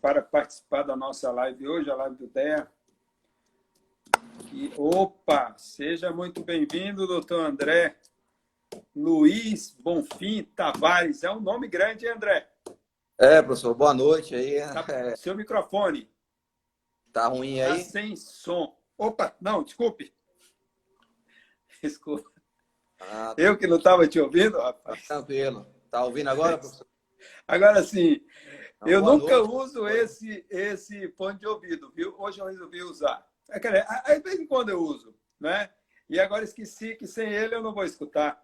para participar da nossa live hoje, a live do DEA. E, opa, seja muito bem-vindo, doutor André Luiz Bonfim Tavares. É um nome grande, hein, André? É, professor, boa noite aí. Tá, é... Seu microfone. Tá ruim aí? Tá sem som. Opa, não, desculpe. Desculpa. Ah, tá. Eu que não estava te ouvindo, rapaz. Tá tranquilo. Tá ouvindo agora, professor? Agora sim. Não, eu nunca noite. uso esse, esse fone de ouvido, viu? Hoje eu resolvi usar. É, de vez em quando eu uso, né? E agora esqueci que sem ele eu não vou escutar.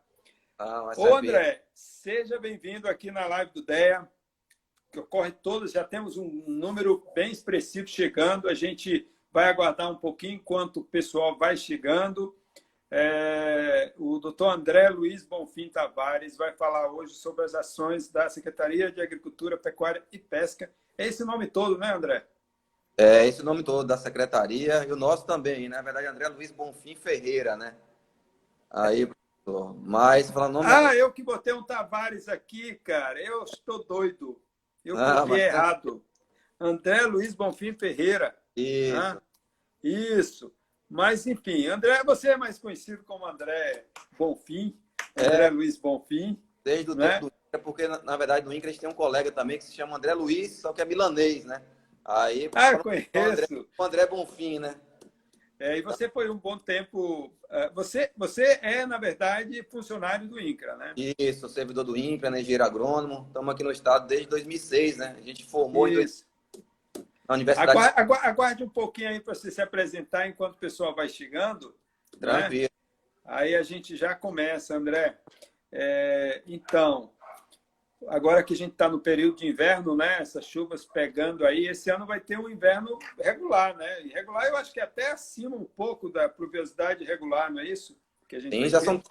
Ah, Ô, André, seja bem-vindo aqui na live do DEA, que ocorre todas, já temos um número bem expressivo chegando, a gente vai aguardar um pouquinho enquanto o pessoal vai chegando. É, o doutor André Luiz Bonfim Tavares vai falar hoje sobre as ações da Secretaria de Agricultura, Pecuária e Pesca. É esse nome todo, né, André? É esse nome todo da secretaria e o nosso também, né? na verdade, André Luiz Bonfim Ferreira, né? Aí, professor, mas falando nome. Ah, eu que botei um Tavares aqui, cara. Eu estou doido. Eu ah, mas... errado. André Luiz Bonfim Ferreira. Isso. Ah, isso. Mas, enfim, André, você é mais conhecido como André Bonfim, André é, Luiz Bonfim. Desde o né? tempo do INCRA, porque, na, na, verdade, no INCRA a gente tem um colega também que se chama André Luiz, só que é milanês, né? Aí, ah, conheço. O André, o André Bonfim, né? É, e você foi um bom tempo. É, você, você é, na verdade, funcionário do INCRA, né? Isso, servidor do INCRA, né, engenheiro agrônomo. Estamos aqui no estado desde 2006, né? A gente formou Isso. Na universidade. Aguarde, aguarde, um pouquinho aí para você se apresentar enquanto o pessoal vai chegando. Tranquilo. Né? Aí a gente já começa, André. É, então, agora que a gente está no período de inverno, né? Essas chuvas pegando aí, esse ano vai ter um inverno regular, né? Irregular, eu acho que até acima um pouco da pluviosidade regular, não é isso? Que a gente Sim, já são,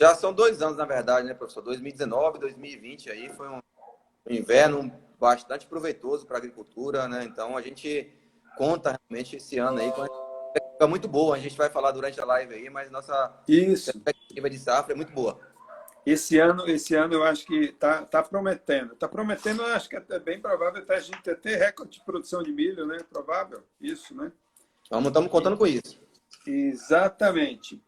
já são dois anos, na verdade, né, professor? 2019, 2020 aí foi um inverno bastante proveitoso para a agricultura, né? Então a gente conta realmente esse ano aí com uma perspectiva muito boa. A gente vai falar durante a live aí, mas nossa Isso. perspectiva de safra é muito boa. Esse ano, esse ano eu acho que está tá prometendo. Está prometendo, eu acho que é bem provável até a gente ter recorde de produção de milho, né? Provável, isso, né? Estamos contando com isso. Exatamente.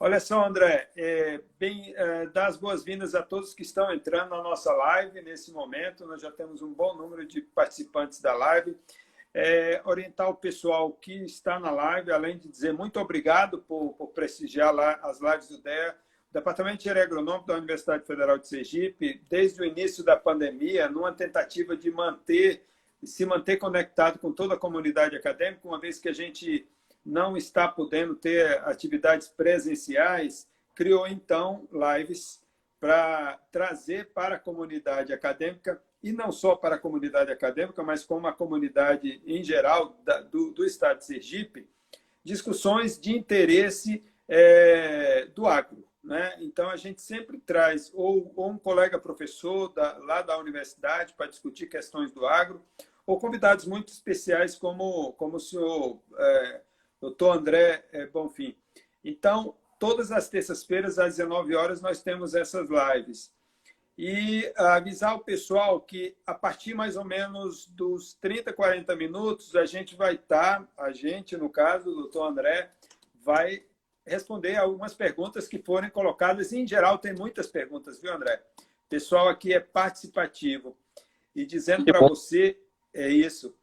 Olha só, André, é, bem, é, dar as boas-vindas a todos que estão entrando na nossa live nesse momento. Nós já temos um bom número de participantes da live. É, orientar o pessoal que está na live, além de dizer muito obrigado por, por prestigiar lá as lives do DEA, Departamento de Engenharia Agronômica da Universidade Federal de Sergipe, desde o início da pandemia, numa tentativa de manter, se manter conectado com toda a comunidade acadêmica, uma vez que a gente não está podendo ter atividades presenciais, criou então lives para trazer para a comunidade acadêmica, e não só para a comunidade acadêmica, mas como a comunidade em geral da, do, do estado de Sergipe, discussões de interesse é, do agro. Né? Então, a gente sempre traz ou, ou um colega professor da, lá da universidade para discutir questões do agro, ou convidados muito especiais, como, como o senhor é, doutor André é, Bonfim. Então, todas as terças-feiras, às 19 horas, nós temos essas lives. E avisar o pessoal que, a partir mais ou menos dos 30, 40 minutos, a gente vai estar, a gente, no caso, o doutor André, vai responder algumas perguntas que forem colocadas. E, em geral, tem muitas perguntas, viu, André? O pessoal aqui é participativo. E dizendo para você, é isso,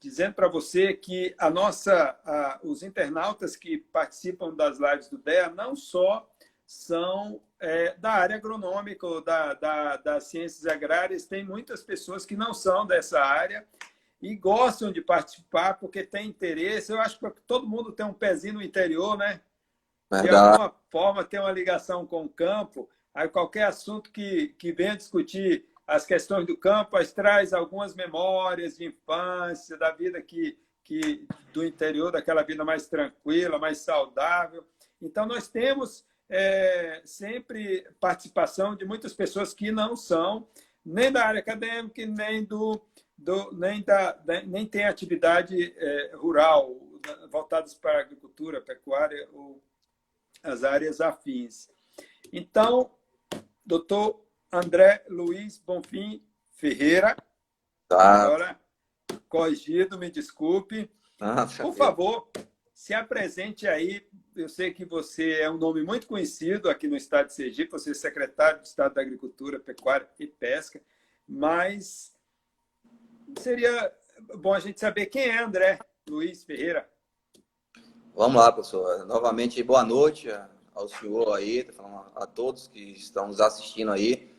dizendo para você que a nossa, a, os internautas que participam das lives do DEA não só são é, da área agronômica ou da, da, das ciências agrárias, tem muitas pessoas que não são dessa área e gostam de participar porque tem interesse. Eu acho que todo mundo tem um pezinho no interior, né? Verdade. De alguma forma tem uma ligação com o campo. Aí qualquer assunto que, que venha discutir as questões do campo, as traz algumas memórias de infância, da vida que, que do interior, daquela vida mais tranquila, mais saudável. Então, nós temos é, sempre participação de muitas pessoas que não são nem da área acadêmica, nem, do, do nem, da, nem tem atividade é, rural, voltadas para a agricultura, pecuária ou as áreas afins. Então, doutor André Luiz Bonfim Ferreira. Tá. Agora, corrigido, me desculpe. Ah, Por favor, se apresente aí. Eu sei que você é um nome muito conhecido aqui no estado de Sergipe, você é secretário de Estado da Agricultura, Pecuária e Pesca, mas seria bom a gente saber quem é André Luiz Ferreira. Vamos lá, professor. Novamente, boa noite ao senhor aí, a todos que estão nos assistindo aí.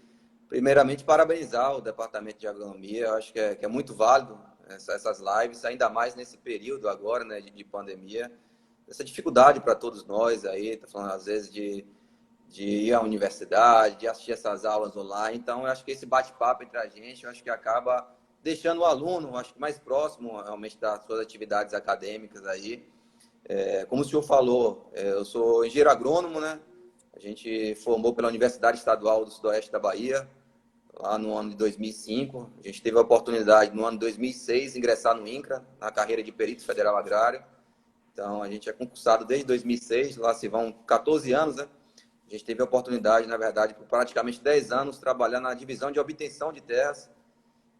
Primeiramente, parabenizar o Departamento de Agronomia. Eu acho que é, que é muito válido essas lives, ainda mais nesse período agora, né, de, de pandemia. Essa dificuldade para todos nós aí, tá falando às vezes de, de ir à universidade, de assistir essas aulas online. Então, eu acho que esse bate-papo entre a gente, eu acho que acaba deixando o aluno, acho que mais próximo realmente das suas atividades acadêmicas aí. É, como o senhor falou, é, eu sou engenheiro agrônomo, né? A gente formou pela Universidade Estadual do Sudoeste da Bahia, lá no ano de 2005. A gente teve a oportunidade, no ano de 2006, ingressar no INCRA, na carreira de perito federal agrário. Então, a gente é concursado desde 2006, lá se vão 14 anos, né? A gente teve a oportunidade, na verdade, por praticamente 10 anos, trabalhar na divisão de obtenção de terras,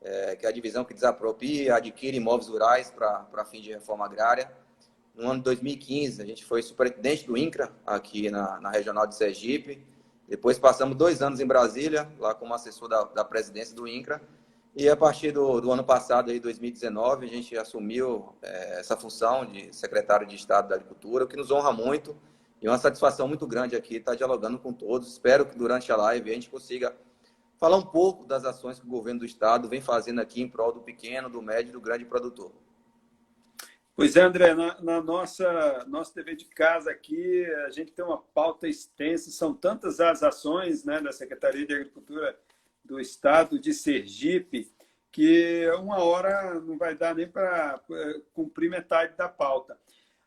é, que é a divisão que desapropria, adquire imóveis rurais para fim de reforma agrária. No ano de 2015, a gente foi superintendente do INCRA, aqui na, na regional de Sergipe. Depois passamos dois anos em Brasília, lá como assessor da, da presidência do INCRA. E a partir do, do ano passado, aí, 2019, a gente assumiu é, essa função de secretário de Estado da Agricultura, o que nos honra muito e uma satisfação muito grande aqui estar dialogando com todos. Espero que durante a live a gente consiga falar um pouco das ações que o governo do Estado vem fazendo aqui em prol do pequeno, do médio e do grande produtor. Pois é, André, na, na, nossa nosso TV de casa aqui, a gente tem uma pauta extensa, são tantas as ações né, da Secretaria de Agricultura do Estado de Sergipe, que uma hora não vai dar nem para é, cumprir metade da pauta.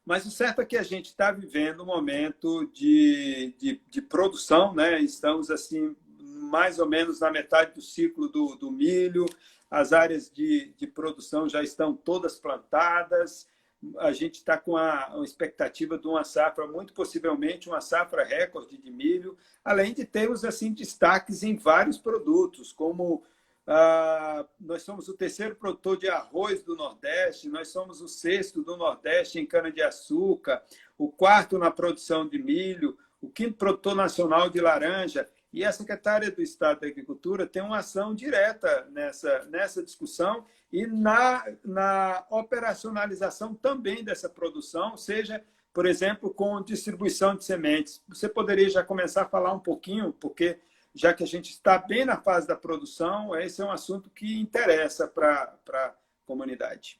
Mas o certo é que a gente está vivendo um momento de, de, de, produção, né? estamos assim mais ou menos na metade do ciclo do, do milho, as áreas de, de produção já estão todas plantadas, a gente está com a, expectativa de uma safra, muito possivelmente uma safra recorde de milho, além de termos assim destaques em vários produtos, como ah, nós somos o terceiro produtor de arroz do Nordeste, nós somos o sexto do Nordeste em cana-de-açúcar, o quarto na produção de milho, o quinto produtor nacional de laranja. E a secretária do Estado da Agricultura tem uma ação direta nessa, nessa discussão e na, na operacionalização também dessa produção, seja, por exemplo, com distribuição de sementes. Você poderia já começar a falar um pouquinho, porque já que a gente está bem na fase da produção, esse é um assunto que interessa para a comunidade.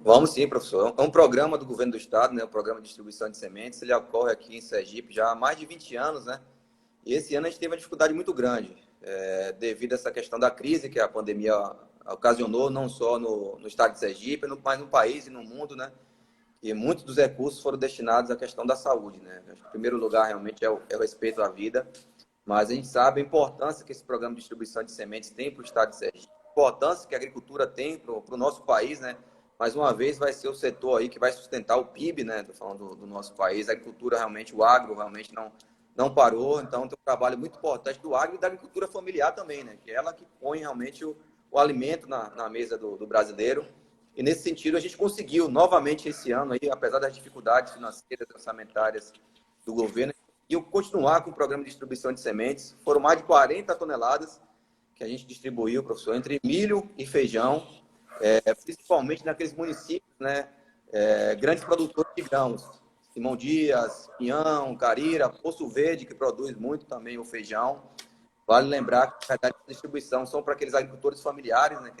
Vamos sim, professor. É um programa do governo do estado, né? o programa de distribuição de sementes. Ele ocorre aqui em Sergipe já há mais de 20 anos, né? E esse ano a gente teve uma dificuldade muito grande, é, devido a essa questão da crise que a pandemia ocasionou, não só no, no estado de Sergipe, mas no país e no mundo, né? E muitos dos recursos foram destinados à questão da saúde, né? Acho que, em primeiro lugar, realmente, é o, é o respeito à vida, mas a gente sabe a importância que esse programa de distribuição de sementes tem para o estado de Sergipe, a importância que a agricultura tem para o nosso país, né? Mais uma vez, vai ser o setor aí que vai sustentar o PIB, né? Estou falando do, do nosso país. A agricultura, realmente, o agro, realmente não não parou. Então, tem um trabalho muito importante do agro e da agricultura familiar também, né? Que é ela que põe realmente o, o alimento na, na mesa do, do, brasileiro. E nesse sentido, a gente conseguiu novamente esse ano, aí, apesar das dificuldades financeiras e orçamentárias do governo, e continuar com o programa de distribuição de sementes. Foram mais de 40 toneladas que a gente distribuiu, professor, entre milho e feijão, é, principalmente naqueles municípios, né? É, grandes produtores de grãos, Simão Dias, Pinhão, Carira, Poço Verde, que produz muito também o feijão. Vale lembrar que a distribuição são para aqueles agricultores familiares, né?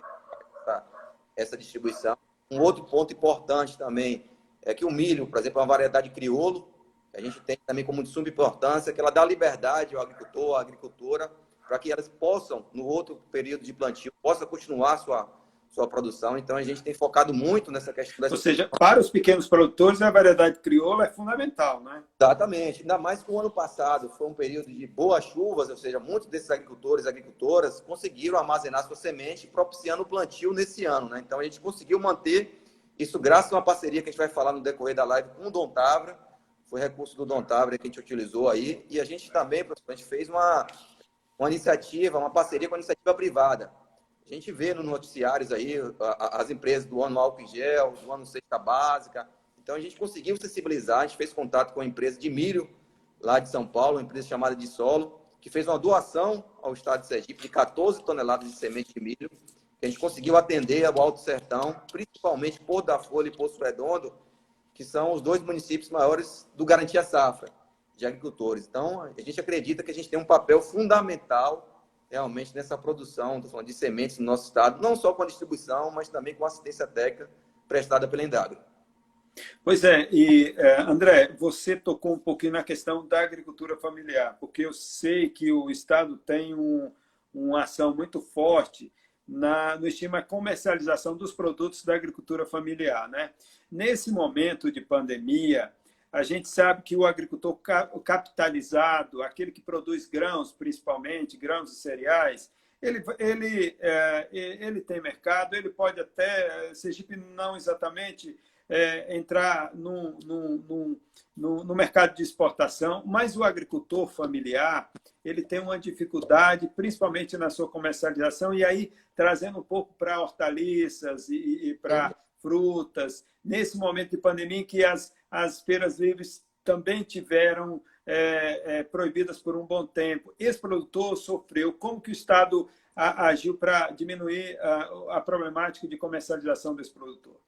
Essa distribuição. Um outro ponto importante também é que o milho, por exemplo, é uma variedade crioulo, que a gente tem também como de suma importância, que ela dá liberdade ao agricultor, à agricultora, para que elas possam, no outro período de plantio, possa continuar sua, sua produção. Então, a gente tem focado muito nessa questão. Ou seja, para os pequenos produtores, a variedade crioula é fundamental, né? Exatamente. Ainda mais que o ano passado foi um período de boas chuvas, ou seja, muitos desses agricultores e agricultoras conseguiram armazenar sua semente, propiciando o plantio nesse ano, né? Então, a gente conseguiu manter isso graças a uma parceria que a gente vai falar no decorrer da live com o Dom Tavra. Foi recurso do Dom Tavra que a gente utilizou aí. E a gente também, professor, a gente fez uma, uma iniciativa, uma parceria com a iniciativa privada A gente vê nos noticiários aí as empresas do ano álcool em gel, do ano cesta básica. Então a gente conseguiu sensibilizar, a gente fez contato com a empresa de milho lá de São Paulo, uma empresa chamada de Solo, que fez uma doação ao estado de Sergipe de 14 toneladas de semente de milho, que a gente conseguiu atender ao Alto Sertão, principalmente Porto da Folha e Poço Redondo, que são os dois municípios maiores do Garantia Safra de agricultores. Então, a gente acredita que a gente tem um papel fundamental realmente nessa produção de sementes no nosso estado, não só com a distribuição, mas também com a assistência técnica prestada pela Endagro. Pois é, e é, André, você tocou um pouquinho na questão da agricultura familiar, porque eu sei que o Estado tem um, uma ação muito forte na, no estima comercialização dos produtos da agricultura familiar. Né? Nesse momento de pandemia, a gente sabe que o agricultor capitalizado, aquele que produz grãos, principalmente, grãos e cereais, ele, ele, é, ele tem mercado, ele pode até, Sergipe não exatamente é, entrar no, no, no, no, mercado de exportação, mas o agricultor familiar ele tem uma dificuldade, principalmente na sua comercialização, e aí trazendo um pouco para hortaliças e, e para frutas, nesse momento de pandemia em que as, as feiras livres também tiveram é, é, proibidas por um bom tempo. Esse produtor sofreu. Como que o Estado a, agiu para diminuir a, a, problemática de comercialização desse produtor?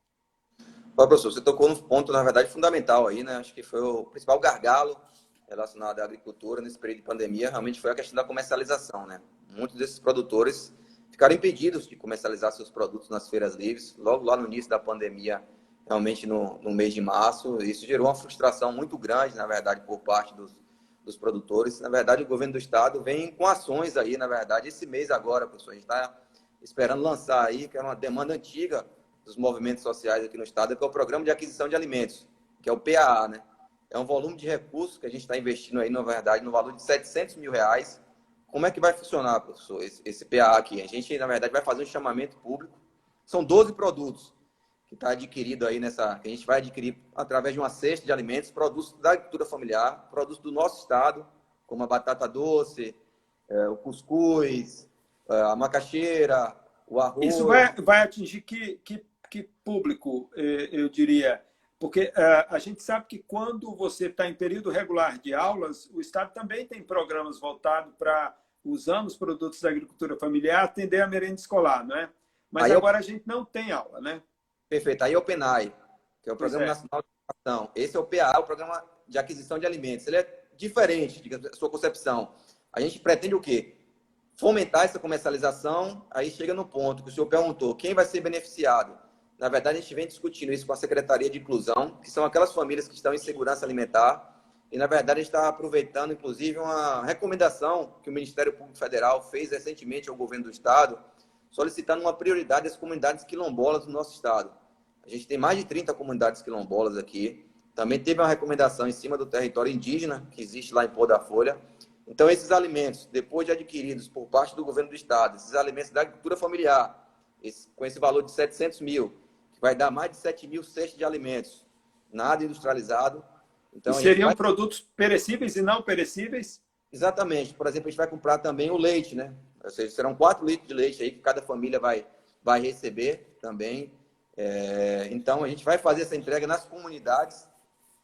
Bom, professor, você tocou num ponto, na verdade, fundamental aí, né? Acho que foi o principal gargalo relacionado à agricultura nesse período de pandemia, realmente foi a questão da comercialização, né? Muitos desses produtores ficaram impedidos de comercializar seus produtos nas feiras livres, logo lá no início da pandemia, realmente no, no mês de março. Isso gerou uma frustração muito grande, na verdade, por parte dos, dos produtores. Na verdade, o governo do estado vem com ações aí, na verdade, esse mês agora, professor, a gente está esperando lançar aí, que é uma demanda antiga dos movimentos sociais aqui no estado, que é o Programa de Aquisição de Alimentos, que é o PAA, né? É um volume de recursos que a gente está investindo aí, na verdade, no valor de 700 mil reais, como é que vai funcionar, professor, esse, esse PA aqui? A gente, na verdade, vai fazer um chamamento público. São 12 produtos que está adquirido aí nessa. que a gente vai adquirir através de uma cesta de alimentos, produtos da agricultura familiar, produtos do nosso estado, como a batata doce, é, o cuscuz, é, a macaxeira, o arroz. Isso vai, vai atingir que, que, que público, é, eu diria? Porque uh, a gente sabe que quando você está em período regular de aulas, o Estado também tem programas voltados para usando os produtos da agricultura familiar, atender a merenda escolar, não é? Mas Aí agora eu... a gente não tem aula, né? Perfeito. Aí é o PENAI, que é o Programa é. Nacional de Educação. Esse é o PA, o Programa de Aquisição de Alimentos. Ele é diferente, de sua concepção. A gente pretende o quê? Fomentar essa comercialização, aí chega no ponto que o senhor perguntou, quem vai ser beneficiado? Na verdade, a gente vem discutindo isso com a Secretaria de Inclusão, que são aquelas famílias que estão em segurança alimentar, e, na verdade, está aproveitando, inclusive, uma recomendação que o Ministério Público Federal fez recentemente ao governo do Estado, solicitando uma prioridade às comunidades quilombolas do nosso Estado. A gente tem mais de 30 comunidades quilombolas aqui. Também teve uma recomendação em cima do território indígena, que existe lá em Pôr da Folha. Então, esses alimentos, depois de adquiridos por parte do governo do Estado, esses alimentos da agricultura familiar, esse, com esse valor de 700 mil, que vai dar mais de 7 mil cestas de alimentos, nada industrializado, então, seriam vai... produtos perecíveis e não perecíveis? Exatamente. Por exemplo, a gente vai comprar também o leite, né? Ou seja, serão 4 litros de leite aí que cada família vai, vai receber também. É... então, a gente vai fazer essa entrega nas comunidades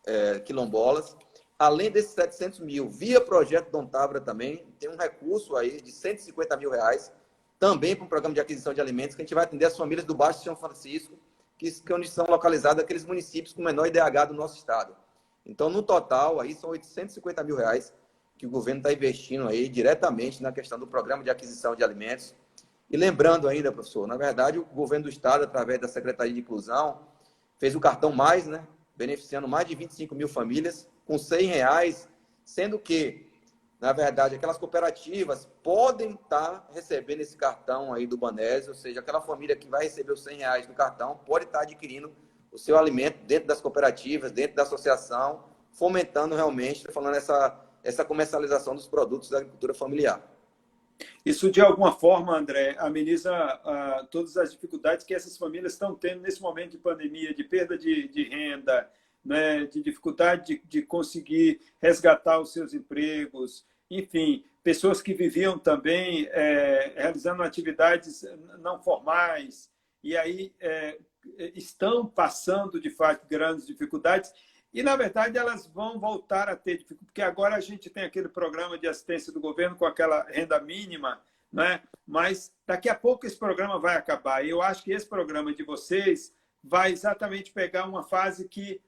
é, quilombolas. Além desses 700 mil, via projeto Dom Tabra também, tem um recurso aí de 150 mil reais, também para um programa de aquisição de alimentos, que a gente vai atender as famílias do Baixo São Francisco, que, que são localizadas aqueles municípios com menor IDH do nosso estado. Então, no total, aí são 850 mil reais que o governo está investindo aí diretamente na questão do programa de aquisição de alimentos. E lembrando ainda, professor, na verdade, o governo do Estado, através da Secretaria de Inclusão, fez o cartão Mais, né? Beneficiando mais de 25 mil famílias com 100 reais, sendo que, na verdade, aquelas cooperativas podem estar tá recebendo esse cartão aí do Banésio, ou seja, aquela família que vai receber os 100 reais no cartão pode estar tá adquirindo o seu alimento dentro das cooperativas, dentro da associação, fomentando realmente, falando essa, essa comercialização dos produtos da agricultura familiar. Isso, de alguma forma, André, ameniza uh, todas as dificuldades que essas famílias estão tendo nesse momento de pandemia, de perda de, de renda, né, de dificuldade de, de, conseguir resgatar os seus empregos, enfim, pessoas que viviam também é, realizando atividades não formais, e aí é, estão passando, de fato, grandes dificuldades. E, na verdade, elas vão voltar a ter dificuldade, porque agora a gente tem aquele programa de assistência do governo com aquela renda mínima, né? mas daqui a pouco esse programa vai acabar. E eu acho que esse programa de vocês vai exatamente pegar uma fase que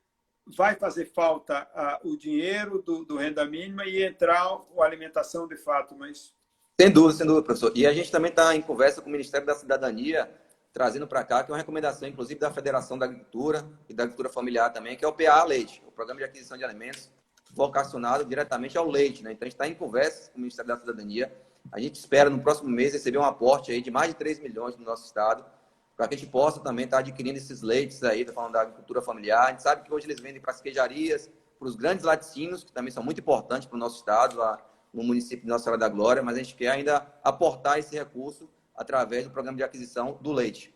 vai fazer falta uh, o dinheiro do, do, renda mínima e entrar a alimentação de fato, mas... Sem dúvida, sem dúvida, professor. E a gente também está em conversa com o Ministério da Cidadania, trazendo para cá, que é uma recomendação, inclusive, da Federação da Agricultura e da Agricultura Familiar também, que é o PA Leite, o Programa de Aquisição de Alimentos, vocacionado diretamente ao leite. Né? Então, a gente está em conversa com o Ministério da Cidadania. A gente espera, no próximo mês, receber um aporte aí de mais de 3 milhões no nosso estado, para que a gente possa também estar tá adquirindo esses leites aí, falando da agricultura familiar. A gente sabe que hoje eles vendem para as queijarias, para os grandes laticínios, que também são muito importantes para o nosso estado, lá no município de Nossa Senhora da Glória, mas a gente quer ainda aportar esse recurso através do programa de aquisição do leite.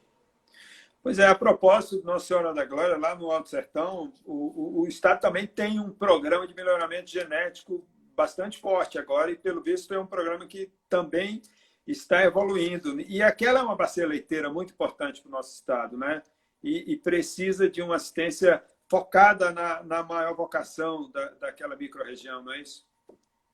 Pois é, a propósito Nossa Senhora da Glória, lá no Alto Sertão, o, o, o Estado também tem um programa de melhoramento genético bastante forte agora, e pelo visto é um programa que também está evoluindo. E aquela é uma bacia leiteira muito importante para o nosso Estado, né? E, e precisa de uma assistência focada na, na maior vocação da, daquela microrregião, não é isso?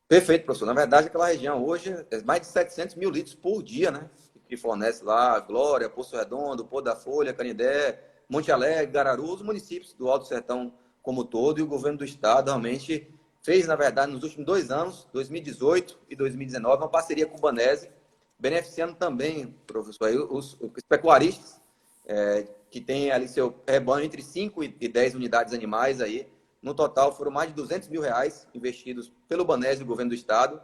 Perfeito, professor. Na verdade, aquela região hoje é mais de 700 mil litros por dia, né? Que fornece lá Glória, Poço Redondo, Pô da Folha, Canindé, Monte Alegre, Gararu, os municípios do Alto Sertão como todo, e o governo do estado realmente fez, na verdade, nos últimos dois anos, 2018 e 2019, uma parceria com o Banese, beneficiando também, professor, os, os pecuaristas, é, que têm ali seu rebanho entre 5 e 10 unidades animais aí, no total, foram mais de 200 mil reais investidos pelo Banese, o governo do Estado.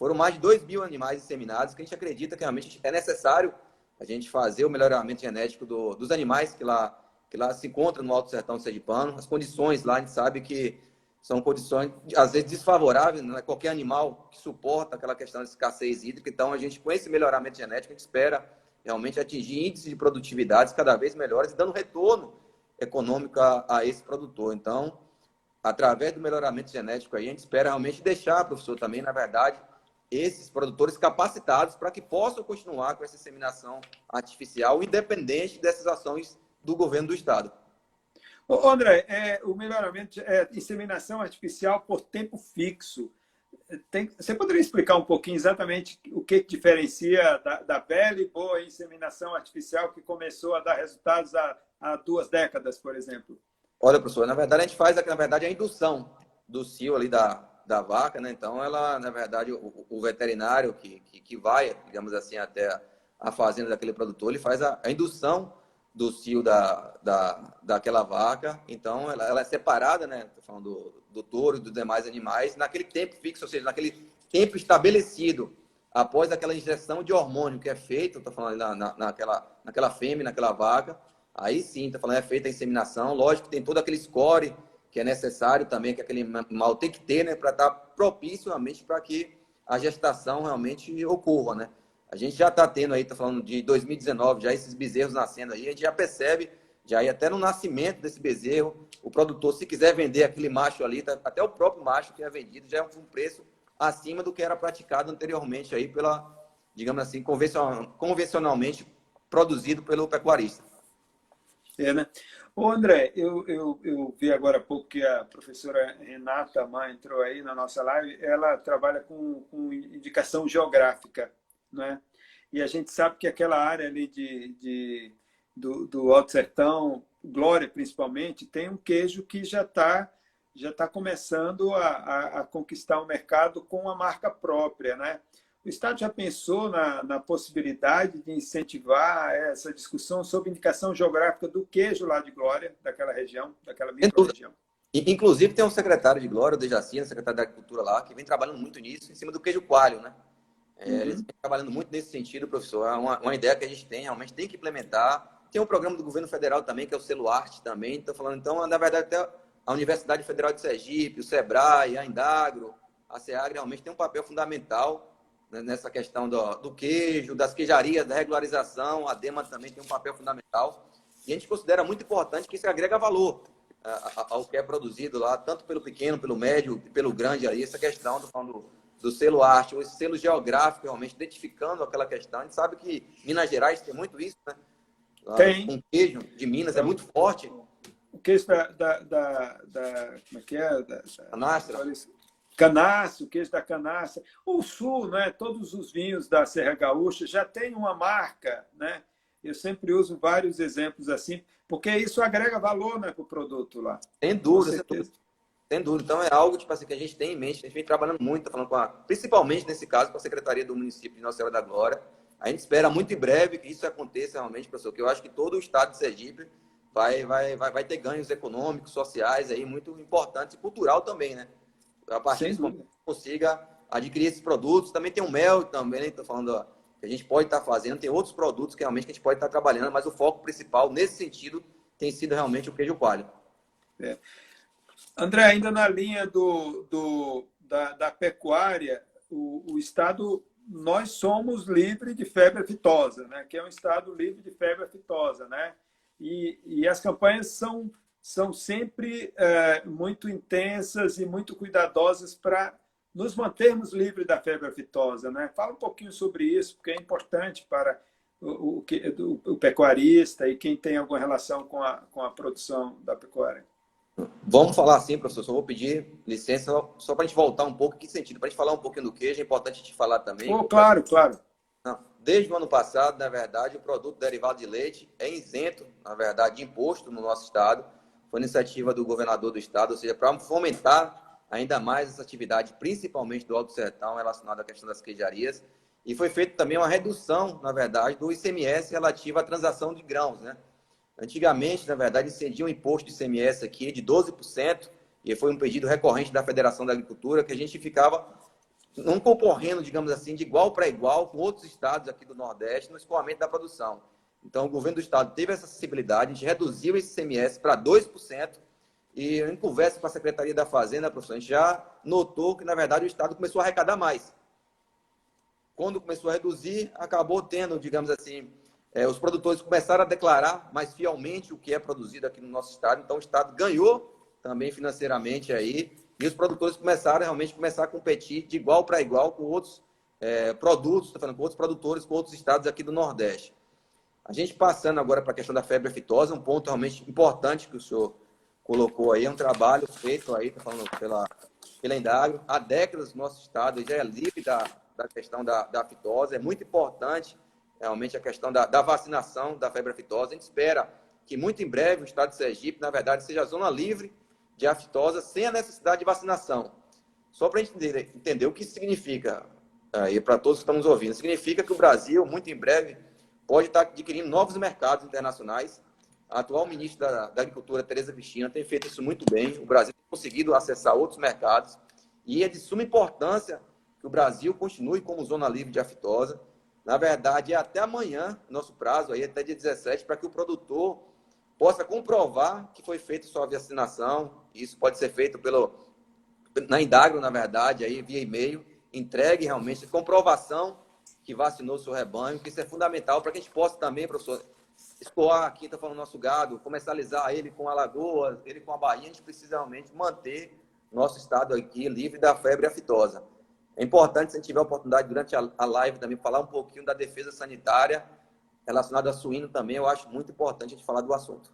Foram mais de 2 mil animais inseminados, que a gente acredita que realmente é necessário a gente fazer o melhoramento genético do, dos animais que lá, que lá se encontram no Alto Sertão Sergipano. As condições lá, a gente sabe que são condições, às vezes, desfavoráveis, não é qualquer animal que suporta aquela questão de escassez hídrica. Então, a gente, com esse melhoramento genético, a gente espera realmente atingir índices de produtividade cada vez melhores e dando retorno econômico a, a esse produtor. Então, através do melhoramento genético aí, a gente espera realmente deixar, professor, também, na verdade, esses produtores capacitados para que possam continuar com essa inseminação artificial, independente dessas ações do governo do Estado. Ô, André, é, o melhoramento é inseminação artificial por tempo fixo. Tem, você poderia explicar um pouquinho exatamente o que, diferencia da, da e boa inseminação artificial que começou a dar resultados há, há duas décadas, por exemplo? Olha, professor, na verdade a gente faz, na verdade, a indução do cio ali da, da vaca, né? Então, ela, na verdade, o, o veterinário que, que, que, vai, digamos assim, até a fazenda daquele produtor, ele faz a, a indução do cio da, da, daquela vaca. Então, ela, ela é separada, né? Estou falando do, do touro e dos demais animais, naquele tempo fixo, ou seja, naquele tempo estabelecido, após aquela injeção de hormônio que é feita, estou falando na, na, naquela, naquela fêmea, naquela vaca, Aí sim, tá falando, é feita a inseminação. Lógico que tem todo aquele score que é necessário também, que aquele animal tem que ter, né, para estar tá propício realmente para que a gestação realmente ocorra, né? A gente já está tendo aí, tá falando de 2019, já esses bezerros nascendo aí, a gente já percebe, já aí até no nascimento desse bezerro, o produtor, se quiser vender aquele macho ali, tá, até o próprio macho que é vendido, já é um preço acima do que era praticado anteriormente aí pela, digamos assim, convencionalmente produzido pelo pecuarista. É, né? Ô, André, eu, eu, eu vi agora há pouco que a professora Renata Mãe entrou aí na nossa live, ela trabalha com, com indicação geográfica, né? E a gente sabe que aquela área ali de, de, do, do Alto Sertão, Glória principalmente, tem um queijo que já está já tá começando a, a, a conquistar o mercado com a marca própria, né? O Estado já pensou na, na, possibilidade de incentivar essa discussão sobre indicação geográfica do queijo lá de Glória, daquela região, daquela micro-região? Inclusive, tem um secretário de Glória, o Dejaci, secretário da Agricultura lá, que vem trabalhando muito nisso, em cima do queijo coalho, né? É, uhum. Eles vêm trabalhando muito nesse sentido, professor. É uma, uma, ideia que a gente tem, realmente tem que implementar. Tem um programa do governo federal também, que é o Celuarte também. Estou falando, então, na verdade, até a Universidade Federal de Sergipe, o SEBRAE, a Indagro, a SEAGRE realmente tem um papel fundamental nessa questão do, do, queijo, das queijarias, da regularização. A DEMA também tem um papel fundamental. E a gente considera muito importante que isso agrega valor ao que é produzido lá, tanto pelo pequeno, pelo médio e pelo grande aí, essa questão do, do selo arte, ou esse selo geográfico, realmente, identificando aquela questão. A gente sabe que Minas Gerais tem muito isso, né? Tem. Um queijo de Minas é muito forte. O queijo da, da, da, da como é que é? Da, Canastra. Canaço, queijo da canaça. O sul, né? todos os vinhos da Serra Gaúcha já tem uma marca, né? Eu sempre uso vários exemplos assim, porque isso agrega valor né, para o produto lá. Sem dúvida, sem dúvida. Então é algo tipo assim, que a gente tem em mente, a gente vem trabalhando muito, tá falando com a, principalmente nesse caso com a Secretaria do Município de Nossa Senhora da Glória. A gente espera muito em breve que isso aconteça realmente, professor, que eu acho que todo o estado de Sergipe vai, vai, vai, vai ter ganhos econômicos, sociais aí muito importantes e cultural também, né? A partir desse momento consiga adquirir esses produtos. Também tem o mel também, estou falando ó, que a gente pode estar tá fazendo, tem outros produtos que realmente a gente pode estar tá trabalhando, mas o foco principal nesse sentido tem sido realmente o queijo coalho. É. André, ainda na linha do, do da, da, pecuária, o, o, Estado, nós somos livres de febre aftosa, né? que é um Estado livre de febre aftosa. Né? E, e as campanhas são, são sempre é, muito intensas e muito cuidadosas para nos mantermos livres da febre aftosa. Né? Fala um pouquinho sobre isso, porque é importante para o, o, o, pecuarista e quem tem alguma relação com a, com a produção da pecuária. Vamos falar assim, professor. Só vou pedir licença só para a gente voltar um pouco. Que sentido? Para a gente falar um pouquinho do queijo, é importante a gente falar também. Oh, claro, claro. Desde o ano passado, na verdade, o produto derivado de leite é isento, na verdade, de imposto no nosso estado. Foi iniciativa do governador do estado, ou seja, para fomentar ainda mais essa atividade, principalmente do Alto Sertão, relacionada à questão das queijarias. E foi feita também uma redução, na verdade, do ICMS relativo à transação de grãos, né? Antigamente, na verdade, incidia um imposto de ICMS aqui de 12%, e foi um pedido recorrente da Federação da Agricultura, que a gente ficava não concorrendo, digamos assim, de igual para igual com outros estados aqui do Nordeste no escoamento da produção. Então, o governo do estado teve essa acessibilidade, a gente reduziu esse ICMS para 2%, e em conversa com a Secretaria da Fazenda, professor, a gente já notou que, na verdade, o estado começou a arrecadar mais. Quando começou a reduzir, acabou tendo, digamos assim, é, os produtores começaram a declarar mais fielmente o que é produzido aqui no nosso estado. Então, o estado ganhou também financeiramente aí. E os produtores começaram realmente começar a competir de igual para igual com outros é, produtos, falando com outros produtores, com outros estados aqui do Nordeste. A gente passando agora para a questão da febre aftosa, um ponto realmente importante que o senhor colocou aí, é um trabalho feito aí, estou falando pela, pela Indagro. Há décadas o nosso estado já é livre da, da questão da, da aftosa, é muito importante realmente a questão da, da vacinação da febre aftosa. A gente espera que muito em breve o estado de Sergipe, na verdade, seja zona livre de aftosa sem a necessidade de vacinação. Só para a gente entender, entender, o que isso significa, aí para todos que estamos ouvindo, significa que o Brasil, muito em breve, pode estar adquirindo novos mercados internacionais. A atual ministra da, da Agricultura, Tereza Cristina, tem feito isso muito bem. O Brasil tem conseguido acessar outros mercados e é de suma importância que o Brasil continue como zona livre de aftosa. Na verdade, é até amanhã, nosso prazo, aí até dia 17, para que o produtor possa comprovar que foi feita sua vacinação. Isso pode ser feito pelo, na Indagro, na verdade, aí via e-mail. Entregue realmente comprovação que vacinou seu rebanho, que isso é fundamental para que a gente possa também, professor, escoar aqui, está falando nosso gado, comercializar ele com Alagoas, ele com a Bahia, a gente precisa realmente manter nosso estado aqui livre da febre aftosa. É importante, se a gente tiver a oportunidade durante a live também, falar um pouquinho da defesa sanitária relacionada a suíno também. Eu acho muito importante a gente falar do assunto.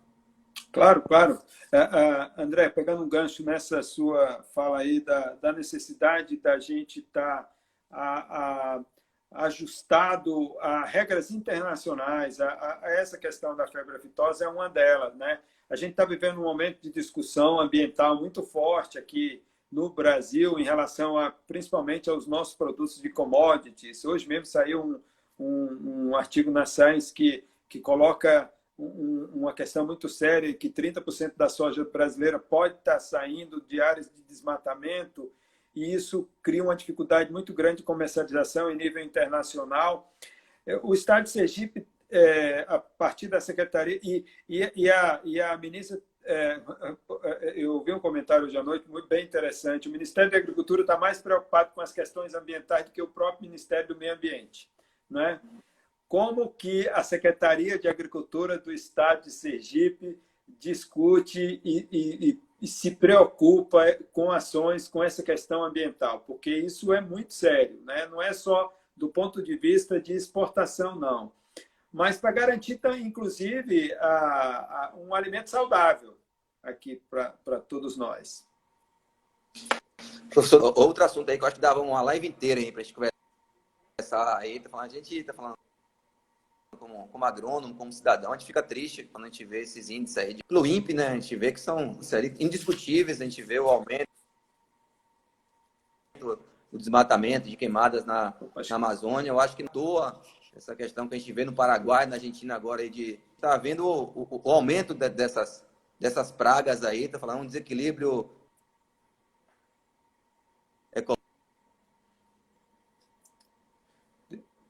Claro, claro. É, é, André, pegando um gancho nessa sua fala aí da, da necessidade da gente estar tá, ajustado a regras internacionais, a, a, essa questão da febre aftosa é uma delas, né? A gente está vivendo um momento de discussão ambiental muito forte aqui no Brasil em relação a, principalmente aos nossos produtos de commodities. Hoje mesmo saiu um, um, um artigo na Science que, que coloca um, uma questão muito séria, que 30% da soja brasileira pode estar saindo de áreas de desmatamento, e isso cria uma dificuldade muito grande de comercialização em nível internacional. O Estado de Sergipe, é, a partir da Secretaria, e, e, e, a, e a ministra é, é, eu ouvi um comentário hoje à noite muito bem interessante. O Ministério da Agricultura está mais preocupado com as questões ambientais do que o próprio Ministério do Meio Ambiente. Né? Como que a Secretaria de Agricultura do Estado de Sergipe discute e, e, e se preocupa com ações com essa questão ambiental, porque isso é muito sério, né? não é só do ponto de vista de exportação, não, mas para garantir, inclusive, a, a, um alimento saudável aqui para todos nós. Professor, outro assunto aí que eu acho que dava uma live inteira para a gente conversar aí, tá falando, a gente está falando como, como agrônomo, como cidadão, a gente fica triste quando a gente vê esses índices aí de INPE, né? A gente vê que são indiscutíveis, a gente vê o aumento do desmatamento, de queimadas na, na Amazônia. Eu acho que não toa essa questão que a gente vê no Paraguai, na Argentina agora, aí de tá vendo o, o, o aumento de, dessas, dessas pragas aí, tá falando um desequilíbrio.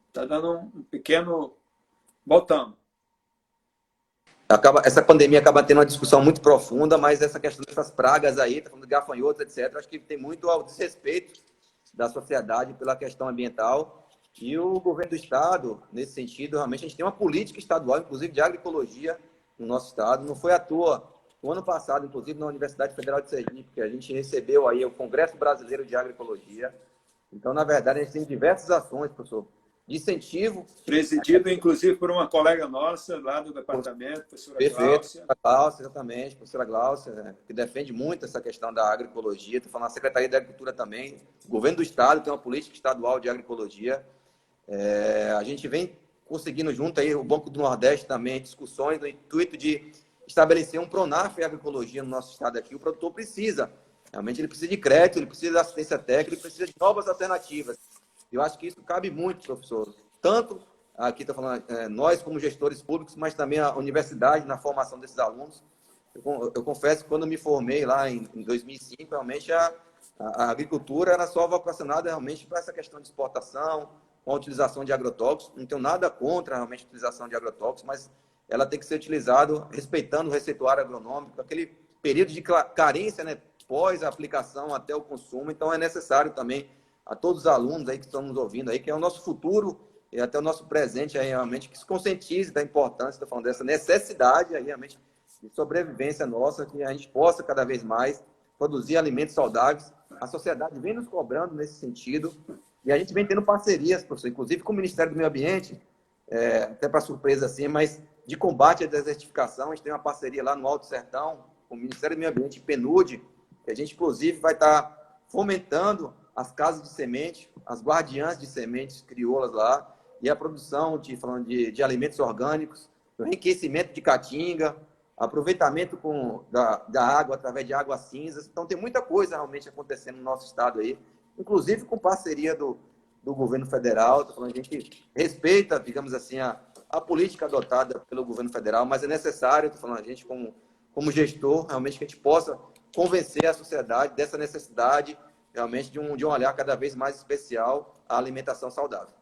Está dando um pequeno Voltamos. Acaba, essa pandemia acaba tendo uma discussão muito profunda, mas essa questão dessas pragas aí, tá falando de gafanhotos, etc., acho que tem muito ao desrespeito da sociedade pela questão ambiental. E o governo do Estado, nesse sentido, realmente a gente tem uma política estadual, inclusive de agroecologia, no nosso Estado. Não foi à toa. O ano passado, inclusive, na Universidade Federal de Sergipe, que a gente recebeu aí o Congresso Brasileiro de Agroecologia. Então, na verdade, a gente tem diversas ações, professor, de incentivo. Presidido, inclusive, por uma colega nossa lá do departamento, professora Perfeito, Gláucia. Gláucia, exatamente, professora Gláucia, né, que defende muito essa questão da agroecologia. Estou falando da Secretaria da Agricultura também. O governo do Estado tem uma política estadual de agroecologia. É, a gente vem conseguindo junto aí, o Banco do Nordeste também, discussões no intuito de estabelecer um Pronaf em agroecologia no nosso estado aqui. O produtor precisa, realmente ele precisa de crédito, ele precisa de assistência técnica, ele precisa de novas alternativas. Eu acho que isso cabe muito, professor. Tanto aqui está falando é, nós como gestores públicos, mas também a universidade na formação desses alunos. Eu, eu confesso que quando me formei lá em, em 2005, realmente a, a, agricultura era só vocacionada realmente para essa questão de exportação, com a utilização de agrotóxicos. Não tenho nada contra realmente a utilização de agrotóxicos, mas ela tem que ser utilizada respeitando o receituário agronômico, aquele período de carência, né, pós a aplicação até o consumo. Então é necessário também a todos os alunos aí que estão nos ouvindo aí, que é o nosso futuro e até o nosso presente aí, realmente, que se conscientize da importância, estou falando dessa necessidade aí, realmente, de sobrevivência nossa, que a gente possa cada vez mais produzir alimentos saudáveis. A sociedade vem nos cobrando nesse sentido e a gente vem tendo parcerias, professor, inclusive com o Ministério do Meio Ambiente, é, até para surpresa assim, mas de combate à desertificação, a gente tem uma parceria lá no Alto Sertão, com o Ministério do Meio Ambiente PNUD, que a gente, inclusive, vai estar fomentando as casas de semente, as guardiãs de sementes crioulas lá, e a produção de, falando de, de alimentos orgânicos, o enriquecimento de caatinga, aproveitamento com, da, da água através de águas cinzas. Então, tem muita coisa realmente acontecendo no nosso estado aí, inclusive com parceria do, do governo federal. falando, a gente respeita, digamos assim, a, a política adotada pelo governo federal, mas é necessário, estou falando, a gente como, como gestor, realmente que a gente possa convencer a sociedade dessa necessidade realmente de um, de um olhar cada vez mais especial à alimentação saudável.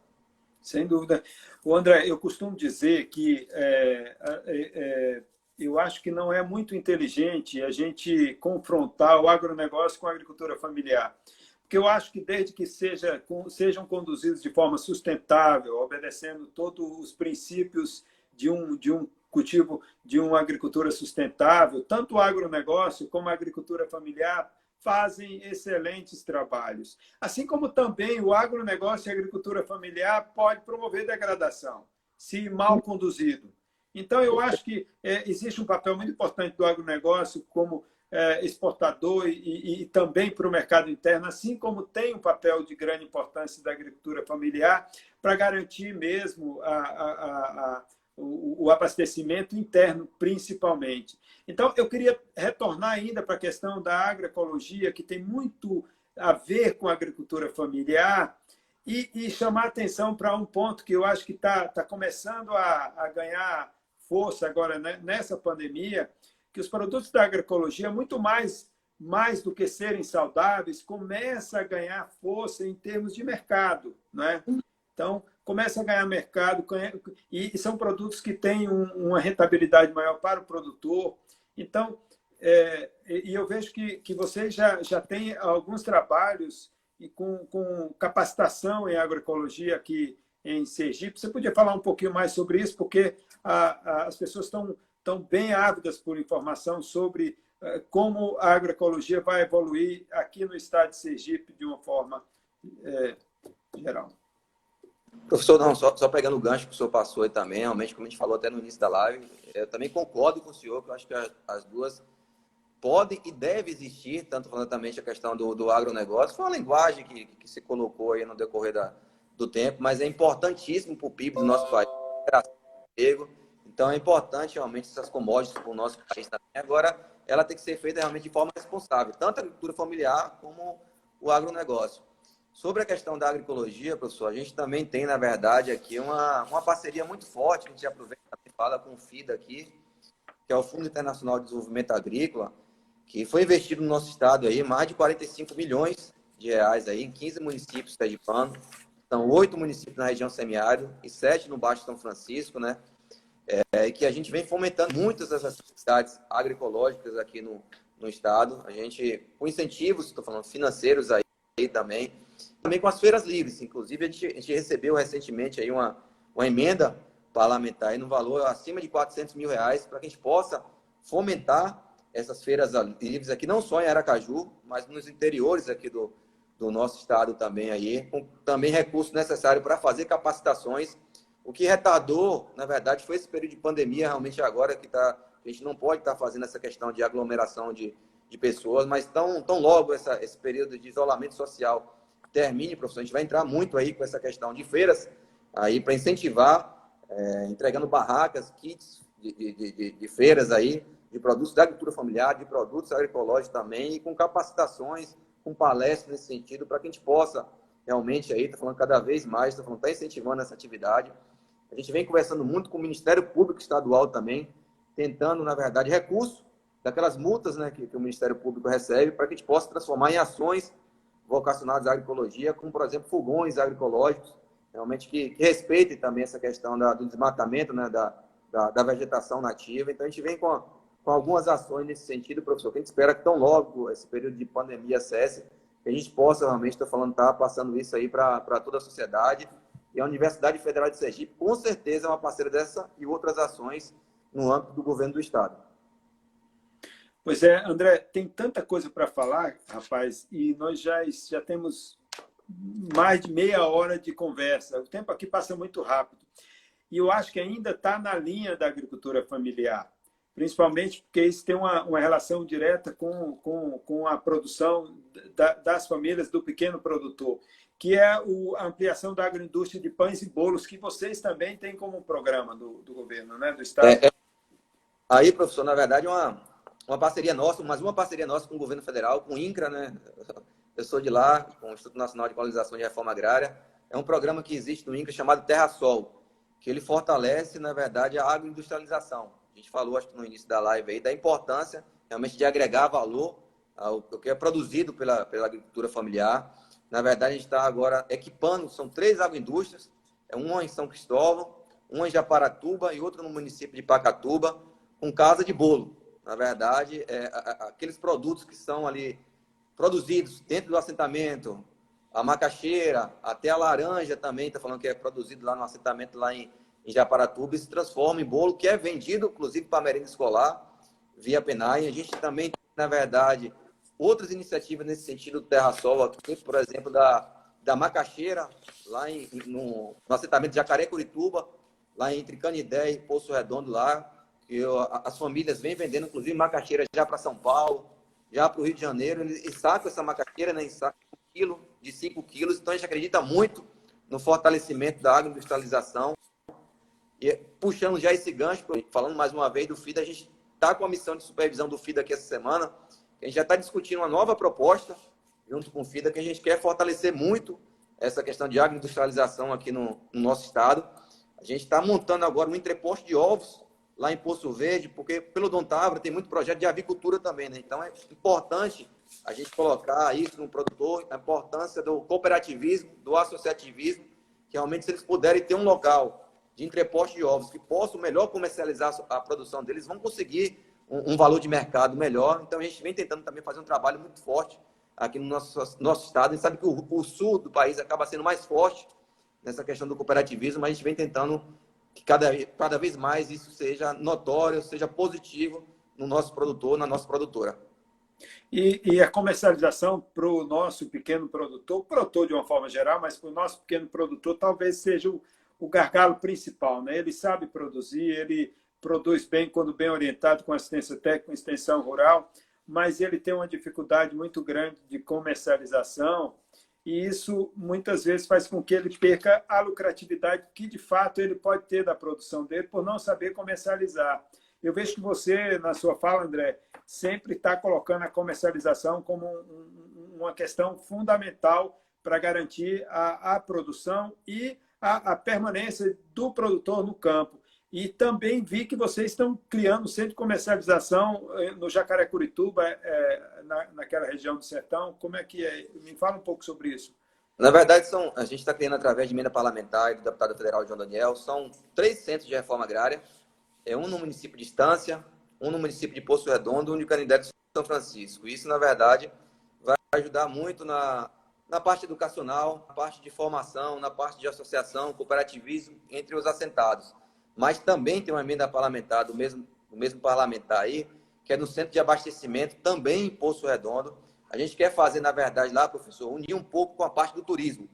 Sem dúvida. O André, eu costumo dizer que é, é, é, eu acho que não é muito inteligente a gente confrontar o agronegócio com a agricultura familiar. Porque eu acho que desde que seja, sejam conduzidos de forma sustentável, obedecendo todos os princípios de um, de um cultivo, de uma agricultura sustentável, tanto o agronegócio como a agricultura familiar fazem excelentes trabalhos. Assim como também o agronegócio e a agricultura familiar pode promover degradação, se mal conduzido. Então, eu acho que é, existe um papel muito importante do agronegócio como é, exportador e, e, também para o mercado interno, assim como tem um papel de grande importância da agricultura familiar para garantir mesmo a, a, a, o, abastecimento interno, principalmente. Então, eu queria retornar ainda para a questão da agroecologia, que tem muito a ver com a agricultura familiar, e, e chamar atenção para um ponto que eu acho que está tá começando a, a, ganhar força agora né, nessa pandemia, que os produtos da agroecologia, muito mais, mais do que serem saudáveis, começa a ganhar força em termos de mercado. Né? Então, começa a ganhar mercado e são produtos que têm uma rentabilidade maior para o produtor. Então, é, e eu vejo que, que vocês já, já têm alguns trabalhos e com, com capacitação em agroecologia aqui em Sergipe. Você podia falar um pouquinho mais sobre isso, porque a, a, as pessoas estão, estão bem ávidas por informação sobre eh, como a agroecologia vai evoluir aqui no estado de Sergipe de uma forma é, geral. Professor, não, só, só, pegando o gancho que o senhor passou aí também, realmente, como a gente falou até no início da live, eu também concordo com o senhor, que eu acho que as duas podem e devem existir, tanto falando também a questão do, do agronegócio, foi uma linguagem que, que se colocou aí no decorrer da, do tempo, mas é importantíssimo para o PIB do nosso país, então é importante realmente essas commodities para o nosso país também. Agora, ela tem que ser feita realmente de forma responsável, tanto a agricultura familiar como o agronegócio. Sobre a questão da agroecologia, professor, a gente também tem, na verdade, aqui uma, uma parceria muito forte, a gente aproveita e fala com o FIDA aqui, que é o Fundo Internacional de Desenvolvimento Agrícola, que foi investido no nosso estado aí mais de 45 milhões de reais aí em 15 municípios sergipanos. São oito municípios na região semiárido e sete no Baixo São Francisco, né? É, que a gente vem fomentando muitas dessas atividades agroecológicas aqui no, no estado. A gente, com incentivos, estou falando financeiros aí, aí também, também com as feiras livres. Inclusive, a gente, a gente recebeu recentemente aí uma, uma emenda parlamentar aí no valor acima de 400 mil reais para que a gente possa fomentar essas feiras livres aqui, não só em Aracaju, mas nos interiores aqui do, do nosso estado também aí, com também recursos necessários para fazer capacitações. O que retardou, na verdade, foi esse período de pandemia, realmente agora que tá, a gente não pode estar tá fazendo essa questão de aglomeração de, de pessoas, mas tão, tão logo essa, esse período de isolamento social termine, professor, a gente vai entrar muito aí com essa questão de feiras, aí para incentivar, é, entregando barracas, kits de, de, de, de feiras aí, de produtos da agricultura familiar, de produtos agroecológicos também, e com capacitações, com palestras nesse sentido, para que a gente possa realmente aí, está falando cada vez mais, está falando, está incentivando essa atividade. A gente vem conversando muito com o Ministério Público Estadual também, tentando, na verdade, recursos daquelas multas né, que, que o Ministério Público recebe, para que a gente possa transformar em ações vocacionadas à agroecologia, como, por exemplo, fogões agroecológicos, realmente que, que respeitem também essa questão da, do desmatamento né, da, da, da, vegetação nativa. Então, a gente vem com, com algumas ações nesse sentido, professor, que a gente espera que tão logo esse período de pandemia cesse, que a gente possa realmente, estou falando, estar tá passando isso aí para toda a sociedade. E a Universidade Federal de Sergipe, com certeza, é uma parceira dessa e outras ações no âmbito do governo do Estado. Pois é, André, tem tanta coisa para falar, rapaz, e nós já, já temos mais de meia hora de conversa. O tempo aqui passa muito rápido. E eu acho que ainda está na linha da agricultura familiar principalmente porque isso tem uma, uma relação direta com, com, com a produção da, das famílias do pequeno produtor, que é o, a ampliação da agroindústria de pães e bolos, que vocês também têm como programa do, do governo, né, do Estado. É, é. Aí, professor, na verdade, uma, uma parceria nossa, mas uma parceria nossa com o governo federal, com o INCRA, né? Eu sou de lá, com o Instituto Nacional de Valorização e Reforma Agrária. É um programa que existe no INCRA chamado Terra Sol, que ele fortalece, na verdade, a agroindustrialização a gente falou, acho que no início da live aí, da importância realmente de agregar valor ao que é produzido pela, pela agricultura familiar. Na verdade, a gente está agora equipando, são três agroindústrias, é uma em São Cristóvão, uma em Japaratuba e outra no município de Pacatuba, com casa de bolo. Na verdade, é, aqueles produtos que são ali produzidos dentro do assentamento, a macaxeira, até a laranja também, está falando que é produzido lá no assentamento lá em em Japaratuba e se transforma em bolo que é vendido, inclusive, para merenda escolar, via PENAI. A gente também na verdade, outras iniciativas nesse sentido do Terra Sol, por exemplo, da, da Macaxeira, lá em, no, no assentamento de Jacaré Curituba, lá entre Canidé e Poço Redondo, lá, eu, as famílias vêm vendendo, inclusive, macaxeira já para São Paulo, já para o Rio de Janeiro, e sacam essa macaxeira, né, saco um quilo, de 5 quilos, então a gente acredita muito no fortalecimento da agroindustrialização e puxando já esse gancho, falando mais uma vez do FIDA, a gente está com a missão de supervisão do FIDA aqui essa semana. A gente já está discutindo uma nova proposta junto com o FIDA, que a gente quer fortalecer muito essa questão de agroindustrialização aqui no, no nosso estado. A gente está montando agora um entreposto de ovos lá em Poço Verde, porque pelo Dom Távora tem muito projeto de avicultura também, né? Então é importante a gente colocar isso no produtor, a importância do cooperativismo, do associativismo, que realmente se eles puderem ter um local de entreposto de ovos que possam melhor comercializar a produção deles, vão conseguir um, um, valor de mercado melhor. Então, a gente vem tentando também fazer um trabalho muito forte aqui no nosso, nosso estado. A gente sabe que o, o sul do país acaba sendo mais forte nessa questão do cooperativismo, mas a gente vem tentando que cada, cada vez mais isso seja notório, seja positivo no nosso produtor, na nossa produtora. E, e a comercialização para o nosso pequeno produtor, produtor de uma forma geral, mas para o nosso pequeno produtor, talvez seja o, o gargalo principal. Né? Ele sabe produzir, ele produz bem quando bem orientado com assistência técnica, com extensão rural, mas ele tem uma dificuldade muito grande de comercialização e isso muitas vezes faz com que ele perca a lucratividade que de fato ele pode ter da produção dele por não saber comercializar. Eu vejo que você, na sua fala, André, sempre está colocando a comercialização como um, uma questão fundamental para garantir a, a produção e a, a, permanência do produtor no campo. E também vi que vocês estão criando centro de comercialização eh, no Jacarecurituba, é, na, naquela região do sertão. Como é que é? Me fala um pouco sobre isso. Na verdade, são, a gente está criando através de emenda parlamentar e do deputado federal João Daniel, são três centros de reforma agrária, é um no município de Estância, um no município de Poço Redondo um de Canindé de São Francisco. Isso, na verdade, vai ajudar muito na, na parte educacional, na parte de formação, na parte de associação, cooperativismo, entre os assentados mas também tem uma emenda parlamentar do mesmo, do mesmo parlamentar aí, que é no centro de abastecimento, também em Poço Redondo. A gente quer fazer, na verdade, lá, professor, unir um pouco com a parte do turismo.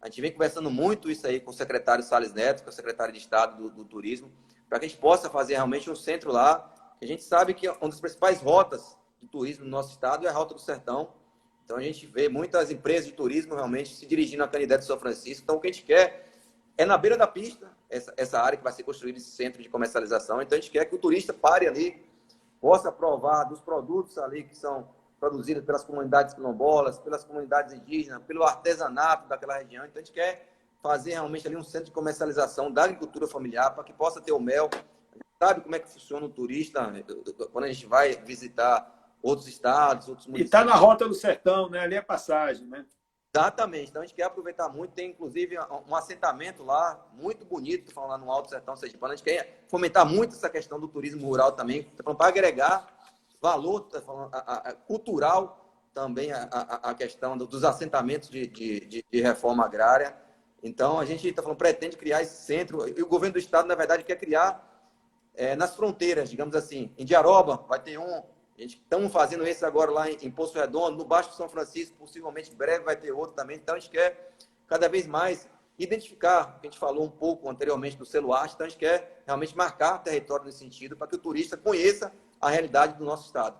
A gente vem conversando muito isso aí com o secretário Salles Neto, que é o secretário de Estado do, do Turismo, para que a gente possa fazer realmente um centro lá, a gente sabe que uma das principais rotas de turismo no nosso estado é a Rota do Sertão. Então a gente vê muitas empresas de turismo realmente se dirigindo a Canidé de São Francisco. Então o que a gente quer é na beira da pista, essa, essa área que vai ser construída, esse centro de comercialização. Então, a gente quer que o turista pare ali, possa provar dos produtos ali que são produzidos pelas comunidades quilombolas, pelas comunidades indígenas, pelo artesanato daquela região. Então, a gente quer fazer realmente ali um centro de comercialização da agricultura familiar para que possa ter o mel. Sabe como é que funciona o turista né? quando a gente vai visitar outros estados, outros municípios. E está na rota do sertão, né? Ali é passagem, né? Exatamente. Então a gente quer aproveitar muito. Tem inclusive um assentamento lá muito bonito, falando lá no Alto Sertão Sergipano. A gente quer fomentar muito essa questão do turismo rural também, para agregar valor falando, a, a, cultural também a, a, questão dos assentamentos de, de, de, reforma agrária. Então a gente está falando pretende criar esse centro e o governo do estado na verdade quer criar é, nas fronteiras, digamos assim. Em Diaroba vai ter um, estamos fazendo esse agora lá em, Poço Redondo, no Baixo São Francisco, possivelmente em breve vai ter outro também. Então a gente quer cada vez mais identificar, a gente falou um pouco anteriormente do celular, então a gente quer realmente marcar território nesse sentido para que o turista conheça a realidade do nosso estado.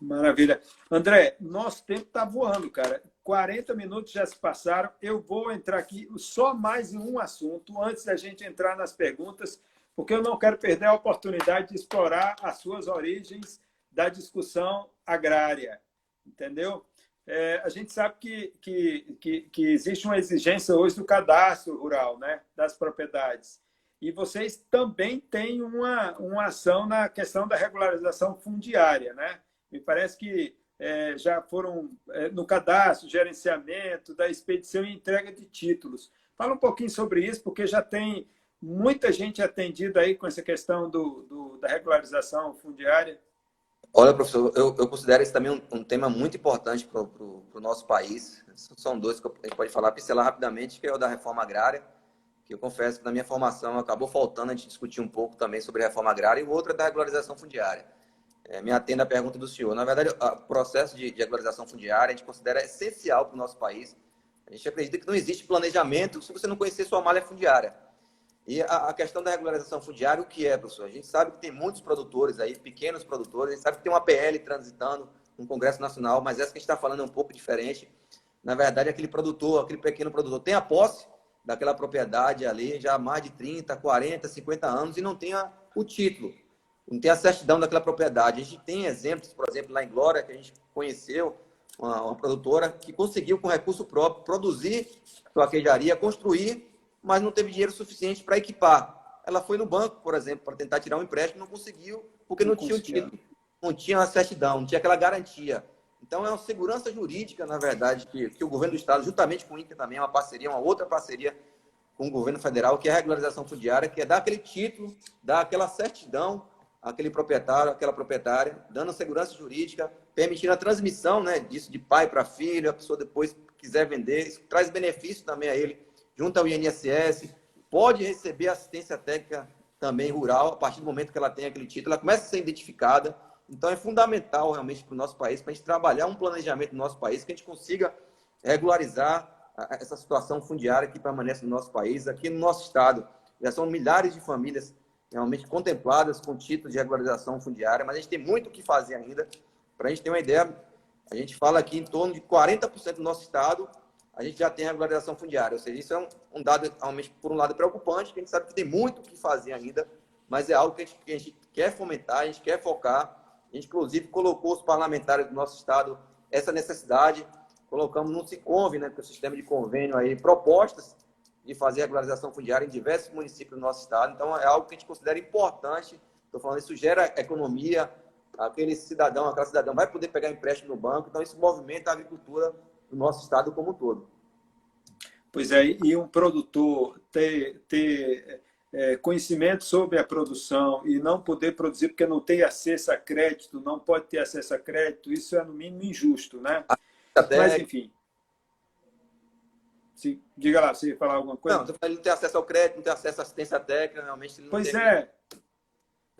Maravilha. André, nosso tempo está voando, cara. 40 minutos já se passaram. Eu vou entrar aqui só mais em um assunto antes da gente entrar nas perguntas, porque eu não quero perder a oportunidade de explorar as suas origens da discussão agrária, entendeu? É, a gente sabe que, que, que, que, existe uma exigência hoje do cadastro rural, né, das propriedades. E vocês também têm uma, uma ação na questão da regularização fundiária, né? Me parece que é, já foram é, no cadastro, gerenciamento, da expedição e entrega de títulos. Fala um pouquinho sobre isso, porque já tem muita gente atendida aí com essa questão do, do da regularização fundiária. Olha, professor, eu, eu considero esse também um, um tema muito importante para o nosso país. São dois que a gente pode falar, pincelar rapidamente, que é o da reforma agrária, que eu confesso que na minha formação acabou faltando a gente discutir um pouco também sobre reforma agrária, e o outro é da regularização fundiária. É, me atenda à pergunta do senhor. Na verdade, o processo de, de regularização fundiária a gente considera essencial para o nosso país. A gente acredita que não existe planejamento se você não conhecer sua malha fundiária. E a, a, questão da regularização fundiária, o que é, professor? A gente sabe que tem muitos produtores aí, pequenos produtores, a gente sabe que tem uma PL transitando no Congresso Nacional, mas essa que a gente está falando é um pouco diferente. Na verdade, aquele produtor, aquele pequeno produtor, tem a posse daquela propriedade ali já há mais de 30, 40, 50 anos e não tem a, o título, não tem a certidão daquela propriedade. A gente tem exemplos, por exemplo, lá em Glória, que a gente conheceu, uma, uma produtora que conseguiu, com recurso próprio, produzir sua queijaria, construir mas não teve dinheiro suficiente para equipar. Ela foi no banco, por exemplo, para tentar tirar um empréstimo, não conseguiu, porque não, não tinha o título, não tinha a certidão, não tinha aquela garantia. Então, é uma segurança jurídica, na verdade, que, que o governo do Estado, juntamente com o INPE também, é uma parceria, uma outra parceria com o governo federal, que é a regularização fundiária, que é dar aquele título, dar aquela certidão àquele proprietário, àquela proprietária, dando segurança jurídica, permitindo a transmissão né, disso de pai para filho, a pessoa depois quiser vender, isso traz benefício também a ele junto ao INSS, pode receber assistência técnica também rural, a partir do momento que ela tem aquele título, ela começa a ser identificada. Então, é fundamental realmente para o nosso país, para a gente trabalhar um planejamento no nosso país, que a gente consiga regularizar essa situação fundiária que permanece no nosso país, aqui no nosso estado. Já são milhares de famílias realmente contempladas com título de regularização fundiária, mas a gente tem muito o que fazer ainda. Para a gente ter uma ideia, a gente fala aqui em torno de 40% do nosso estado, a gente já tem regularização fundiária. Ou seja, isso é um, um, dado, realmente, por um lado, preocupante, que a gente sabe que tem muito o que fazer ainda, mas é algo que a, gente, que a gente quer fomentar, a gente quer focar. A gente, inclusive, colocou os parlamentares do nosso estado essa necessidade, colocamos no SICONV, né, que é o sistema de convênio, aí, propostas de fazer regularização fundiária em diversos municípios do nosso estado. Então, é algo que a gente considera importante. Estou falando, isso gera economia, aquele cidadão, aquela cidadã vai poder pegar empréstimo no banco. Então, isso movimenta a agricultura do nosso estado como um todo. Pois é, e um produtor ter, ter é, conhecimento sobre a produção e não poder produzir porque não tem acesso a crédito, não pode ter acesso a crédito, isso é no mínimo injusto, né? Até... Mas, enfim. Se, diga lá, você ia falar alguma coisa? Não, ele não tem acesso ao crédito, não tem acesso à assistência técnica, realmente ele não Pois tem... é.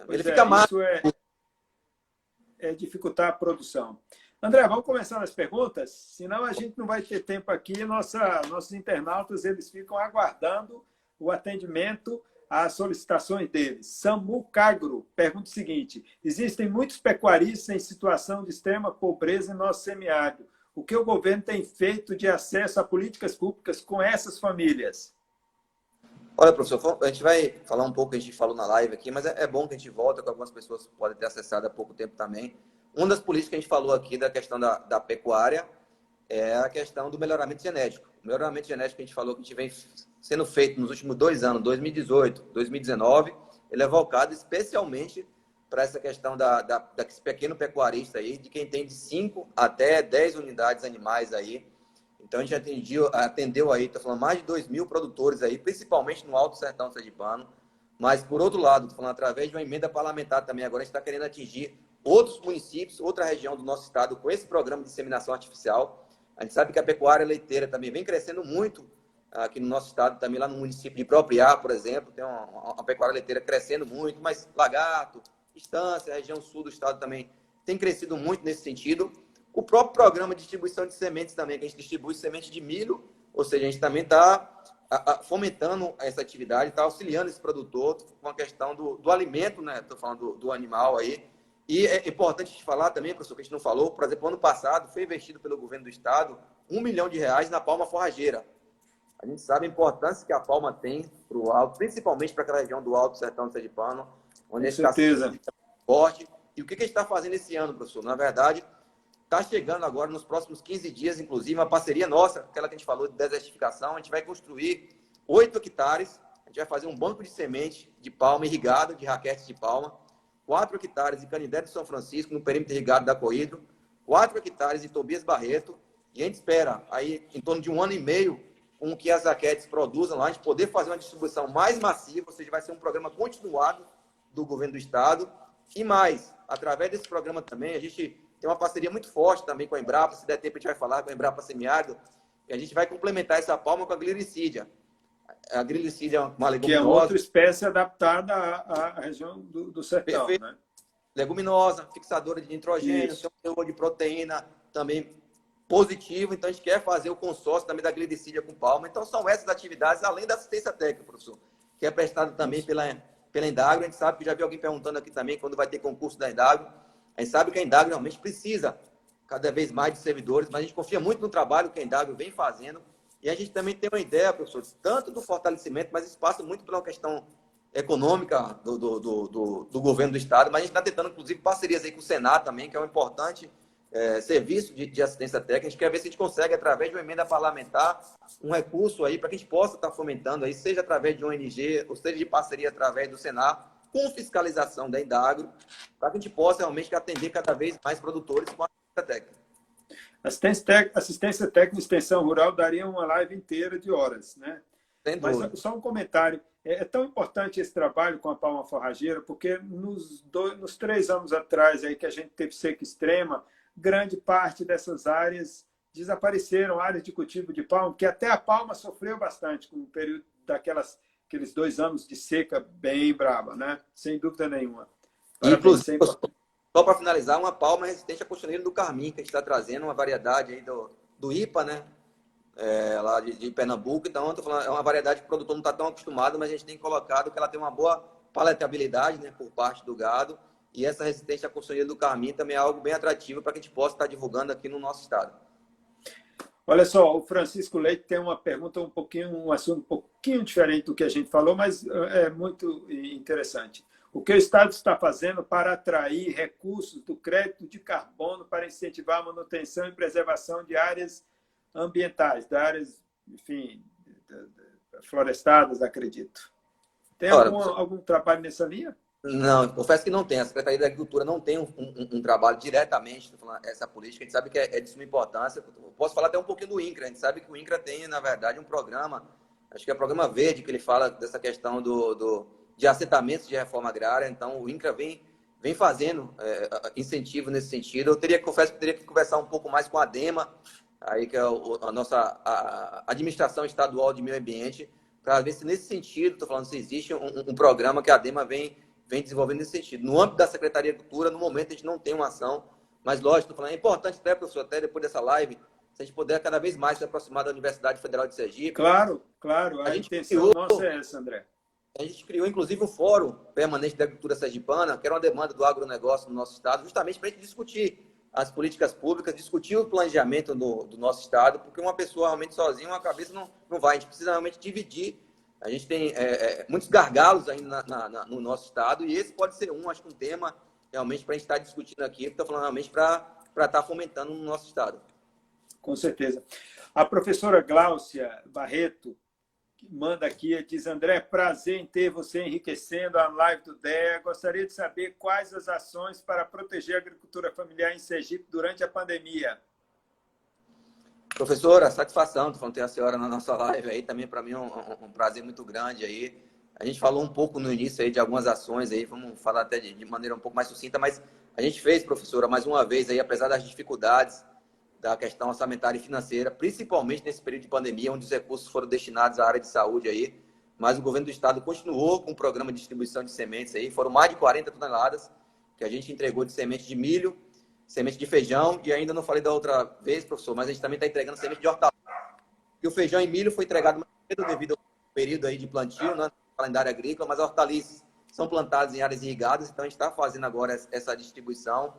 Ele fica é, mais. Isso é, é dificultar a produção. André, vamos começar nas perguntas? Senão a gente não vai ter tempo aqui. Nossa, nossos internautas eles ficam aguardando o atendimento às solicitações deles. Samu Cagro pergunta o seguinte: existem muitos pecuaristas em situação de extrema pobreza em nosso semiárido o que o governo tem feito de acesso a políticas públicas com essas famílias? Olha, professor, a gente vai falar um pouco, a gente falou na live aqui, mas é, é bom que a gente volta, que algumas pessoas podem ter acessado há pouco tempo também. Uma das políticas que a gente falou aqui da questão da, da pecuária é a questão do melhoramento genético. O melhoramento genético que a gente falou que a gente vem sendo feito nos últimos dois anos, 2018, 2019, ele é voltado especialmente para essa questão da, da, desse pequeno pecuarista aí, de quem tem de 5 até 10 unidades animais aí. Então, a gente atendeu, atendeu aí, estou falando, mais de 2 mil produtores aí, principalmente no Alto Sertão Sergipano. Mas, por outro lado, falando através de uma emenda parlamentar também, agora a gente está querendo atingir outros municípios, outra região do nosso estado com esse programa de disseminação artificial. A gente sabe que a pecuária leiteira também vem crescendo muito aqui no nosso estado, também lá no município de Propriá, por exemplo, tem uma, uma pecuária leiteira crescendo muito, mas lagarto, Estância, região sul do estado também tem crescido muito nesse sentido. O próprio programa de distribuição de sementes também, que a gente distribui semente de milho, ou seja, a gente também está fomentando essa atividade, está auxiliando esse produtor com a questão do, do alimento, né? Estou falando do, do, animal aí. E é importante te falar também, professor, que a gente não falou, por exemplo, ano passado foi investido pelo governo do estado um milhão de reais na palma forrageira. A gente sabe a importância que a palma tem para o alto, principalmente para aquela região do Alto Sertão do Sergipano, onde Com certeza. forte. E o que a gente está fazendo esse ano, professor? Na verdade, está chegando agora, nos próximos 15 dias, inclusive, uma parceria nossa, aquela que a gente falou de desertificação. A gente vai construir 8 hectares, a gente vai fazer um banco de semente de palma irrigado, de raquetes de palma, 4 hectares de Canindé de São Francisco, no perímetro irrigado da Coidro, 4 hectares de Tobias Barreto, e a gente espera aí em torno de um ano e meio com que as raquetes produzam lá, a gente poder fazer uma distribuição mais massiva, ou seja, vai ser um programa continuado do governo do estado. E mais, através desse programa também, a gente tem uma parceria muito forte também com a Embrapa, se der tempo a gente vai falar com a Embrapa Semiárido, e a gente vai complementar essa palma com a glicídia. A glicídia é uma leguminosa. Que é outra espécie adaptada à, à região do, do sertão, Perfeito. né? Leguminosa, fixadora de nitrogênio, teor de proteína também positivo. Então, a gente quer fazer o consórcio também da glicídia com palma. Então, são essas atividades, além da assistência técnica, professor, que é prestada também pela pela Endagro. A gente sabe que já vi alguém perguntando aqui também quando vai ter concurso da Endagro. A gente sabe que a Endagro realmente precisa cada vez mais de servidores, mas a gente confia muito no trabalho que a Endagro vem fazendo. E a gente também tem uma ideia, professor, tanto do fortalecimento, mas isso passa muito pela questão econômica do, do, do, do governo do Estado, mas a gente está tentando, inclusive, parcerias aí com o Senado também, que é um importante é, serviço de, de, assistência técnica. A gente quer ver se a gente consegue, através de uma emenda parlamentar, um recurso aí para que a gente possa estar tá fomentando aí, seja através de ONG, ou seja de parceria através do Senar, com fiscalização da Indagro, para que a gente possa realmente atender cada vez mais produtores com assistência técnica. Assistência, assistência técnica e extensão rural daria uma live inteira de horas, né? Mas só um comentário. É, é, tão importante esse trabalho com a palma forrageira, porque nos, dois, nos três anos atrás aí que a gente teve seca extrema, grande parte dessas áreas desapareceram, áreas de cultivo de palma, que até a palma sofreu bastante com o período daquelas aqueles dois anos de seca bem braba, né? Sem dúvida nenhuma. Inclusive, só para finalizar, uma palma resistente à cochoneira do Carmim, que a gente está trazendo uma variedade aí do, do IPA, né? É, lá de, de, Pernambuco. Então, falando, é uma variedade que o produtor não está tão acostumado, mas a gente tem colocado que ela tem uma boa palatabilidade né, por parte do gado. E essa resistência à cochoneira do Carmim também é algo bem atrativo para que a gente possa estar divulgando aqui no nosso estado. Olha só, o Francisco Leite tem uma pergunta um pouquinho, um assunto um pouquinho diferente do que a gente falou, mas é, é muito interessante. O que o Estado está fazendo para atrair recursos do crédito de carbono para incentivar a manutenção e preservação de áreas ambientais, de áreas, enfim, florestadas, acredito. Tem algum, algum trabalho nessa linha? Não, confesso que não tem. A Secretaria da Agricultura não tem um, um, um trabalho diretamente essa política. A gente sabe que é, é, de suma importância. Eu posso falar até um pouquinho do INCRA. A gente sabe que o INCRA tem, na verdade, um programa, acho que é o programa verde, que ele fala dessa questão do, do de assentamentos de reforma agrária. Então, o INCRA vem, vem fazendo é, incentivo nesse sentido. Eu teria, confesso que teria que conversar um pouco mais com a DEMA, aí que é a nossa a administração estadual de meio ambiente, para ver se nesse sentido, estou falando se existe um, um programa que a DEMA vem vem desenvolvendo nesse sentido. No âmbito da Secretaria de Cultura, no momento, a gente não tem uma ação, mas lógico, falando, é importante até, professor, até depois dessa live, se a gente puder cada vez mais se aproximar da Universidade Federal de Sergipe. Claro, claro. A, a intenção criou, nossa é essa, André. A gente criou, inclusive, um fórum permanente da agricultura sergipana, que era uma demanda do agronegócio no nosso estado, justamente para a gente discutir as políticas públicas, discutir o planejamento do, do nosso estado, porque uma pessoa realmente sozinha, uma cabeça não, não vai. A gente precisa realmente dividir a gente tem é, é, muitos gargalos ainda na, na, no nosso estado e esse pode ser um, acho que um tema realmente para a gente estar tá discutindo aqui, está falando realmente para estar tá fomentando no nosso estado. Com certeza. A professora Gláucia Barreto manda aqui, diz, André, prazer em ter você enriquecendo a live do DEA. Gostaria de saber quais as ações para proteger a agricultura familiar em Sergipe durante a pandemia. Professora, satisfação de ter a senhora na nossa live aí, também para mim é um, um, um, prazer muito grande aí. A gente falou um pouco no início aí de algumas ações aí, vamos falar até de, de maneira um pouco mais sucinta, mas a gente fez, professora, mais uma vez aí, apesar das dificuldades da questão orçamentária e financeira, principalmente nesse período de pandemia, onde os recursos foram destinados à área de saúde aí, mas o governo do estado continuou com o programa de distribuição de sementes aí, foram mais de 40 toneladas que a gente entregou de semente de milho, semente de feijão e ainda não falei da outra vez, professor, mas a gente também está entregando semente de hortaliça. E o feijão e milho foi entregado mais cedo devido ao período aí de plantio, né, calendário agrícola, mas hortaliças são plantadas em áreas irrigadas, então a gente está fazendo agora essa distribuição.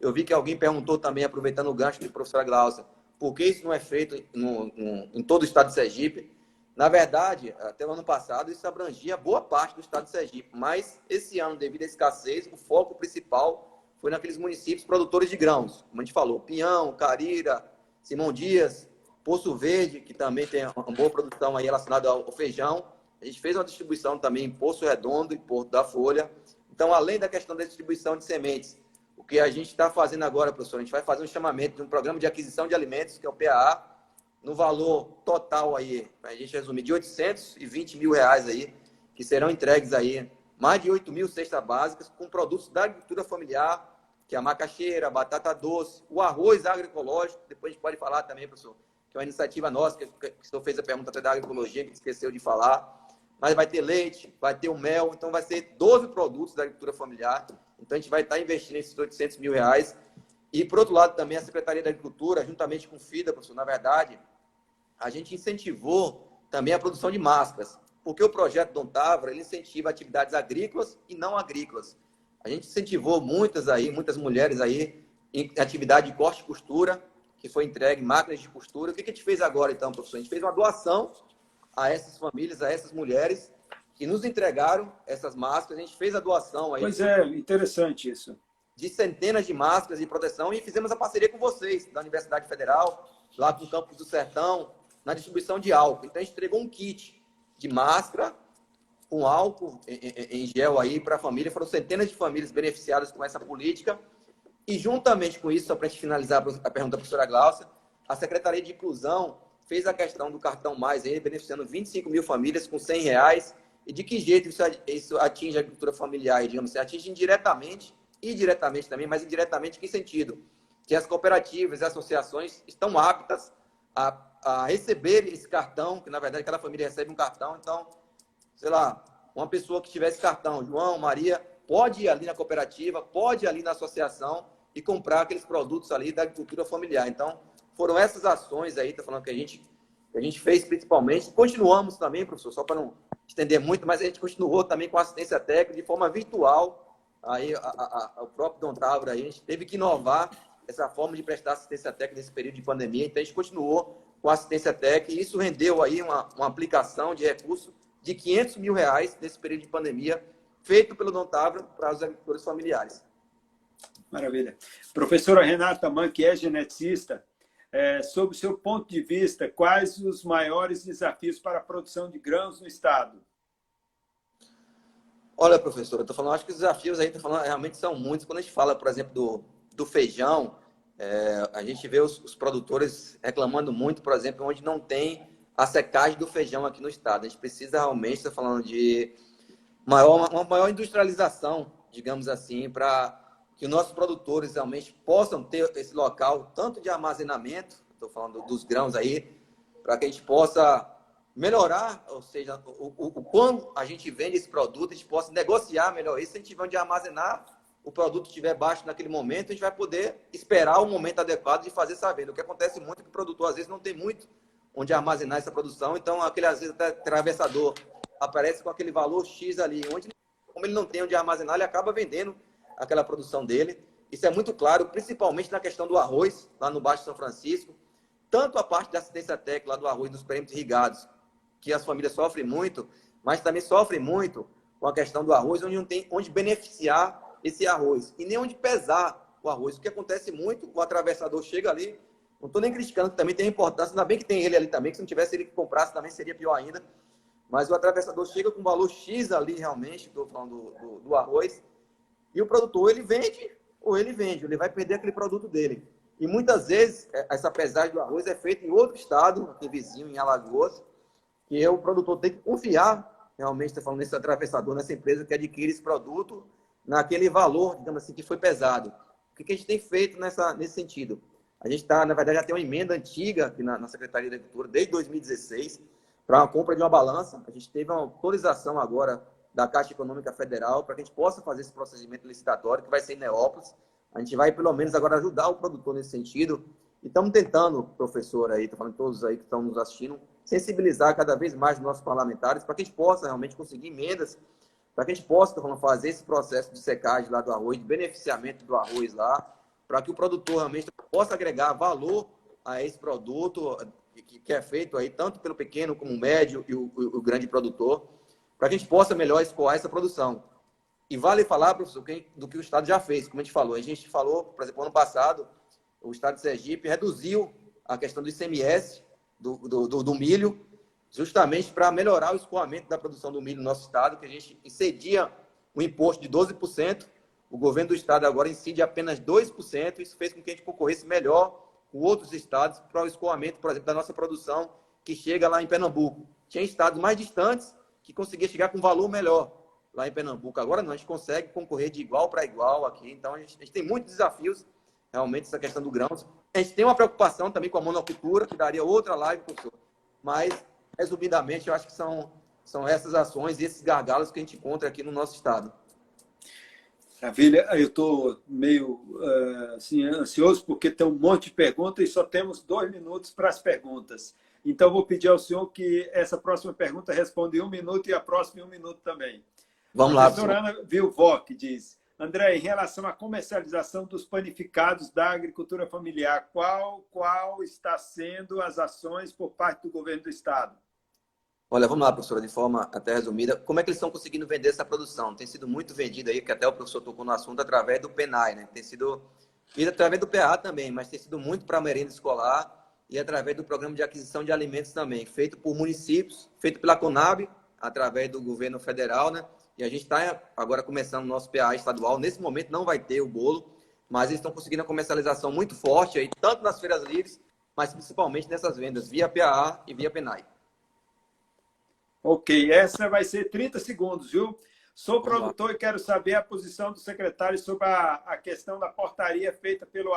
Eu vi que alguém perguntou também, aproveitando o gancho do professor Glaucia, por que isso não é feito no, no, em todo o estado de Sergipe? Na verdade, até o ano passado, isso abrangia boa parte do estado de Sergipe, mas esse ano, devido à escassez, o foco principal foi naqueles municípios produtores de grãos, como a gente falou, Pinhão, Carira, Simão Dias, Poço Verde, que também tem uma boa produção aí relacionada ao feijão. A gente fez uma distribuição também em Poço Redondo e Porto da Folha. Então, além da questão da distribuição de sementes, o que a gente está fazendo agora, professor, a gente vai fazer um chamamento de um programa de aquisição de alimentos, que é o PAA, no valor total aí, para a gente resumir, de 820 mil reais aí, que serão entregues aí mais de 8 mil cestas básicas com produtos da agricultura familiar, que é a macaxeira, a batata doce, o arroz agroecológico, depois a gente pode falar também, professor, que é uma iniciativa nossa, que, o senhor fez a pergunta até da agroecologia, que esqueceu de falar. Mas vai ter leite, vai ter o mel, então vai ser 12 produtos da agricultura familiar. Então a gente vai estar investindo esses 800 mil reais. E, por outro lado, também a Secretaria da Agricultura, juntamente com o FIDA, professor, na verdade, a gente incentivou também a produção de máscaras porque o projeto Dom Távora ele incentiva atividades agrícolas e não agrícolas. A gente incentivou muitas aí, muitas mulheres aí em atividade de corte e costura, que foi entregue máquinas de costura. O que a gente fez agora, então, professor? A gente fez uma doação a essas famílias, a essas mulheres que nos entregaram essas máscaras. A gente fez a doação aí. Pois é, interessante isso. De centenas de máscaras de proteção e fizemos a parceria com vocês, da Universidade Federal, lá com o Campus do Sertão, na distribuição de álcool. Então a gente entregou um kit de máscara com álcool em, gel aí para a família. Foram centenas de famílias beneficiadas com essa política. E juntamente com isso, só para a gente finalizar a pergunta da professora Glaucia, a Secretaria de Inclusão fez a questão do cartão mais aí, beneficiando 25 mil famílias com 100 reais. E de que jeito isso, atinge a agricultura familiar? Digamos assim, atinge indiretamente e diretamente também, mas indiretamente em que sentido? Que as cooperativas e associações estão aptas a a receber esse cartão, que na verdade cada família recebe um cartão, então sei lá, uma pessoa que tivesse cartão, João, Maria, pode ir ali na cooperativa, pode ir ali na associação e comprar aqueles produtos ali da agricultura familiar. Então, foram essas ações aí, tá falando que a gente, que a gente fez principalmente. Continuamos também, professor, só para não estender muito, mas a gente continuou também com assistência técnica de forma virtual. Aí a, a, o próprio Dom Távora a gente teve que inovar essa forma de prestar assistência técnica nesse período de pandemia. Então, a gente continuou com assistência técnica e isso rendeu aí uma, uma aplicação de recursos de 500 mil reais nesse período de pandemia, feito pelo Dom Távora para os agricultores familiares. Maravilha. Professora Renata Man, que é geneticista, é, sob o seu ponto de vista, quais os maiores desafios para a produção de grãos no Estado? Olha, professor, eu estou falando, acho que os desafios aí, falando, realmente são muitos. Quando a gente fala, por exemplo, do, do feijão, é, a gente vê os, os, produtores reclamando muito, por exemplo, onde não tem a secagem do feijão aqui no estado. A gente precisa realmente, estar falando de maior, uma maior industrialização, digamos assim, para que os nossos produtores realmente possam ter esse local, tanto de armazenamento, estou falando dos grãos aí, para que a gente possa melhorar, ou seja, o, o, o quando a gente vende esse produto, a gente possa negociar melhor isso, se a gente tiver onde armazenar, o produto estiver baixo naquele momento, a gente vai poder esperar o momento adequado de fazer essa venda. O que acontece muito é que o produtor, às vezes, não tem muito onde armazenar essa produção. Então, aquele, às vezes, até atravessador aparece com aquele valor X ali, onde, como ele não tem onde armazenar, ele acaba vendendo aquela produção dele. Isso é muito claro, principalmente na questão do arroz, lá no Baixo São Francisco. Tanto a parte da assistência técnica lá do arroz, dos perímetros irrigados, que as famílias sofrem muito, mas também sofrem muito com a questão do arroz, onde não tem onde beneficiar esse arroz e nem onde pesar o arroz. O que acontece muito, o atravessador chega ali, não estou nem criticando, que também tem importância, ainda bem que tem ele ali também, que se não tivesse ele que comprasse também seria pior ainda. Mas o atravessador chega com valor X ali realmente, estou falando do, do, do, arroz, e o produtor ele vende ou ele vende, ele vai perder aquele produto dele. E muitas vezes é, essa pesagem do arroz é feita em outro estado, aqui vizinho, em Alagoas, que o produtor tem que confiar realmente, está falando nesse atravessador, nessa empresa que adquire esse produto, naquele valor, digamos assim, que foi pesado. O que a gente tem feito nessa, nesse sentido? A gente está, na verdade, já tem uma emenda antiga aqui na, na Secretaria da Agricultura, desde 2016, para a compra de uma balança. A gente teve uma autorização agora da Caixa Econômica Federal para que a gente possa fazer esse procedimento licitatório, que vai ser em Neópolis. A gente vai, pelo menos, agora ajudar o produtor nesse sentido. E estamos tentando, professor, aí, estou falando todos aí que estão nos assistindo, sensibilizar cada vez mais os nossos parlamentares para que a gente possa realmente conseguir emendas, para que a gente possa falando, fazer esse processo de secagem lá do arroz, de beneficiamento do arroz lá, para que o produtor realmente possa agregar valor a esse produto, que, é feito aí tanto pelo pequeno como médio e o, o, o grande produtor, para que a gente possa melhor escoar essa produção. E vale falar, professor, do que o Estado já fez, como a gente falou. A gente falou, por exemplo, ano passado, o Estado de Sergipe reduziu a questão do ICMS do, do, do, do milho, justamente para melhorar o escoamento da produção do milho no nosso Estado, que a gente excedia o imposto de 12%, o governo do Estado agora incide apenas 2%, isso fez com que a gente concorresse melhor com outros estados para o escoamento, por exemplo, da nossa produção que chega lá em Pernambuco. Tinha estados mais distantes que conseguia chegar com valor melhor lá em Pernambuco. Agora não, a gente consegue concorrer de igual para igual aqui. Então a gente, a gente, tem muitos desafios, realmente, essa questão do grãos. A gente tem uma preocupação também com a monocultura, que daria outra live, professor. Mas, resumidamente, eu acho que são, são essas ações e esses gargalos que a gente encontra aqui no nosso estado. Maravilha, eu estou meio uh, assim, ansioso porque tem um monte de perguntas e só temos dois minutos para as perguntas. Então, vou pedir ao senhor que essa próxima pergunta responda em um minuto e a próxima em um minuto também. Vamos lá. A professora Ana Vilvoc diz, André, em relação à comercialização dos panificados da agricultura familiar, qual, qual está sendo as ações por parte do governo do Estado? Olha, vamos lá, professora, de forma até resumida. Como é que eles estão conseguindo vender essa produção? Tem sido muito vendido aí, que até o professor tocou no assunto, através do PENAI, né? Tem sido, e através do PA também, mas tem sido muito para a merenda escolar e através do programa de aquisição de alimentos também, feito por municípios, feito pela Conab, através do governo federal, né? E a gente está agora começando o nosso PA estadual. Nesse momento não vai ter o bolo, mas eles estão conseguindo a comercialização muito forte aí, tanto nas feiras livres, mas principalmente nessas vendas via PA e via PENAI. Ok, essa vai ser 30 segundos, viu? Sou produtor e quero saber a posição do secretário sobre a, a questão da portaria feita pelo,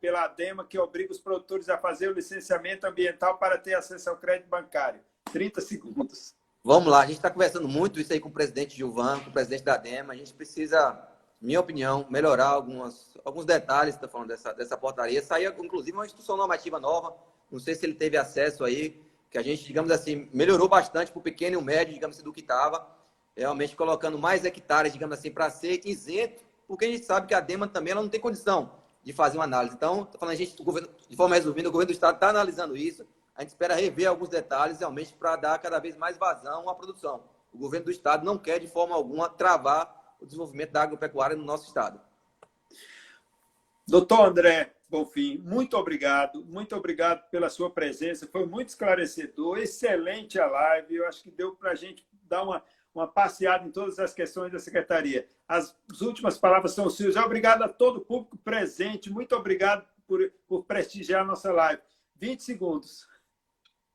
pela ADEMA, que obriga os produtores a fazer o licenciamento ambiental para ter acesso ao crédito bancário. 30 segundos. Vamos lá, a gente está conversando muito isso aí com o presidente Gilvan, com o presidente da DEMA. A gente precisa, minha opinião, melhorar algumas, alguns detalhes, está falando dessa, dessa portaria. Saiu, inclusive, uma instrução normativa nova. Não sei se ele teve acesso aí, que a gente, digamos assim, melhorou bastante para o pequeno e o médio, digamos assim, do que estava. Realmente colocando mais hectares, digamos assim, para ser isento, porque a gente sabe que a DEMA também ela não tem condição de fazer uma análise. Então, falando, a gente, governo, de forma resumida, o governo do Estado está analisando isso a gente espera rever alguns detalhes realmente para dar cada vez mais vazão à produção. O governo do estado não quer de forma alguma travar o desenvolvimento da agropecuária no nosso estado. Doutor André Bonfim, muito obrigado, muito obrigado pela sua presença, foi muito esclarecedor, excelente a live, eu acho que deu para a gente dar uma, uma passeada em todas as questões da Secretaria. As, as últimas palavras são suas. Obrigado a todo o público presente, muito obrigado por, por prestigiar a nossa live. 20 segundos.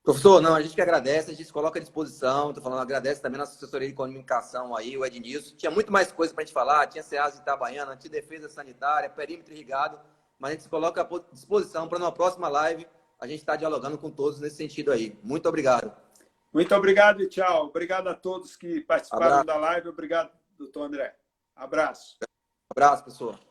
Professor, não, a gente que agradece, a gente se coloca à disposição. Estou falando, agradece também a nossa assessoria de comunicação aí, o Ednilson. Tinha muito mais coisa para a gente falar, tinha SEAS Itabaiana, tinha defesa sanitária, perímetro irrigado, mas a gente se coloca à disposição para na próxima live a gente estar tá dialogando com todos nesse sentido aí. Muito obrigado. Muito obrigado e tchau. Obrigado a todos que participaram Abraço. da live. Obrigado, doutor André. Abraço. Abraço, pessoal.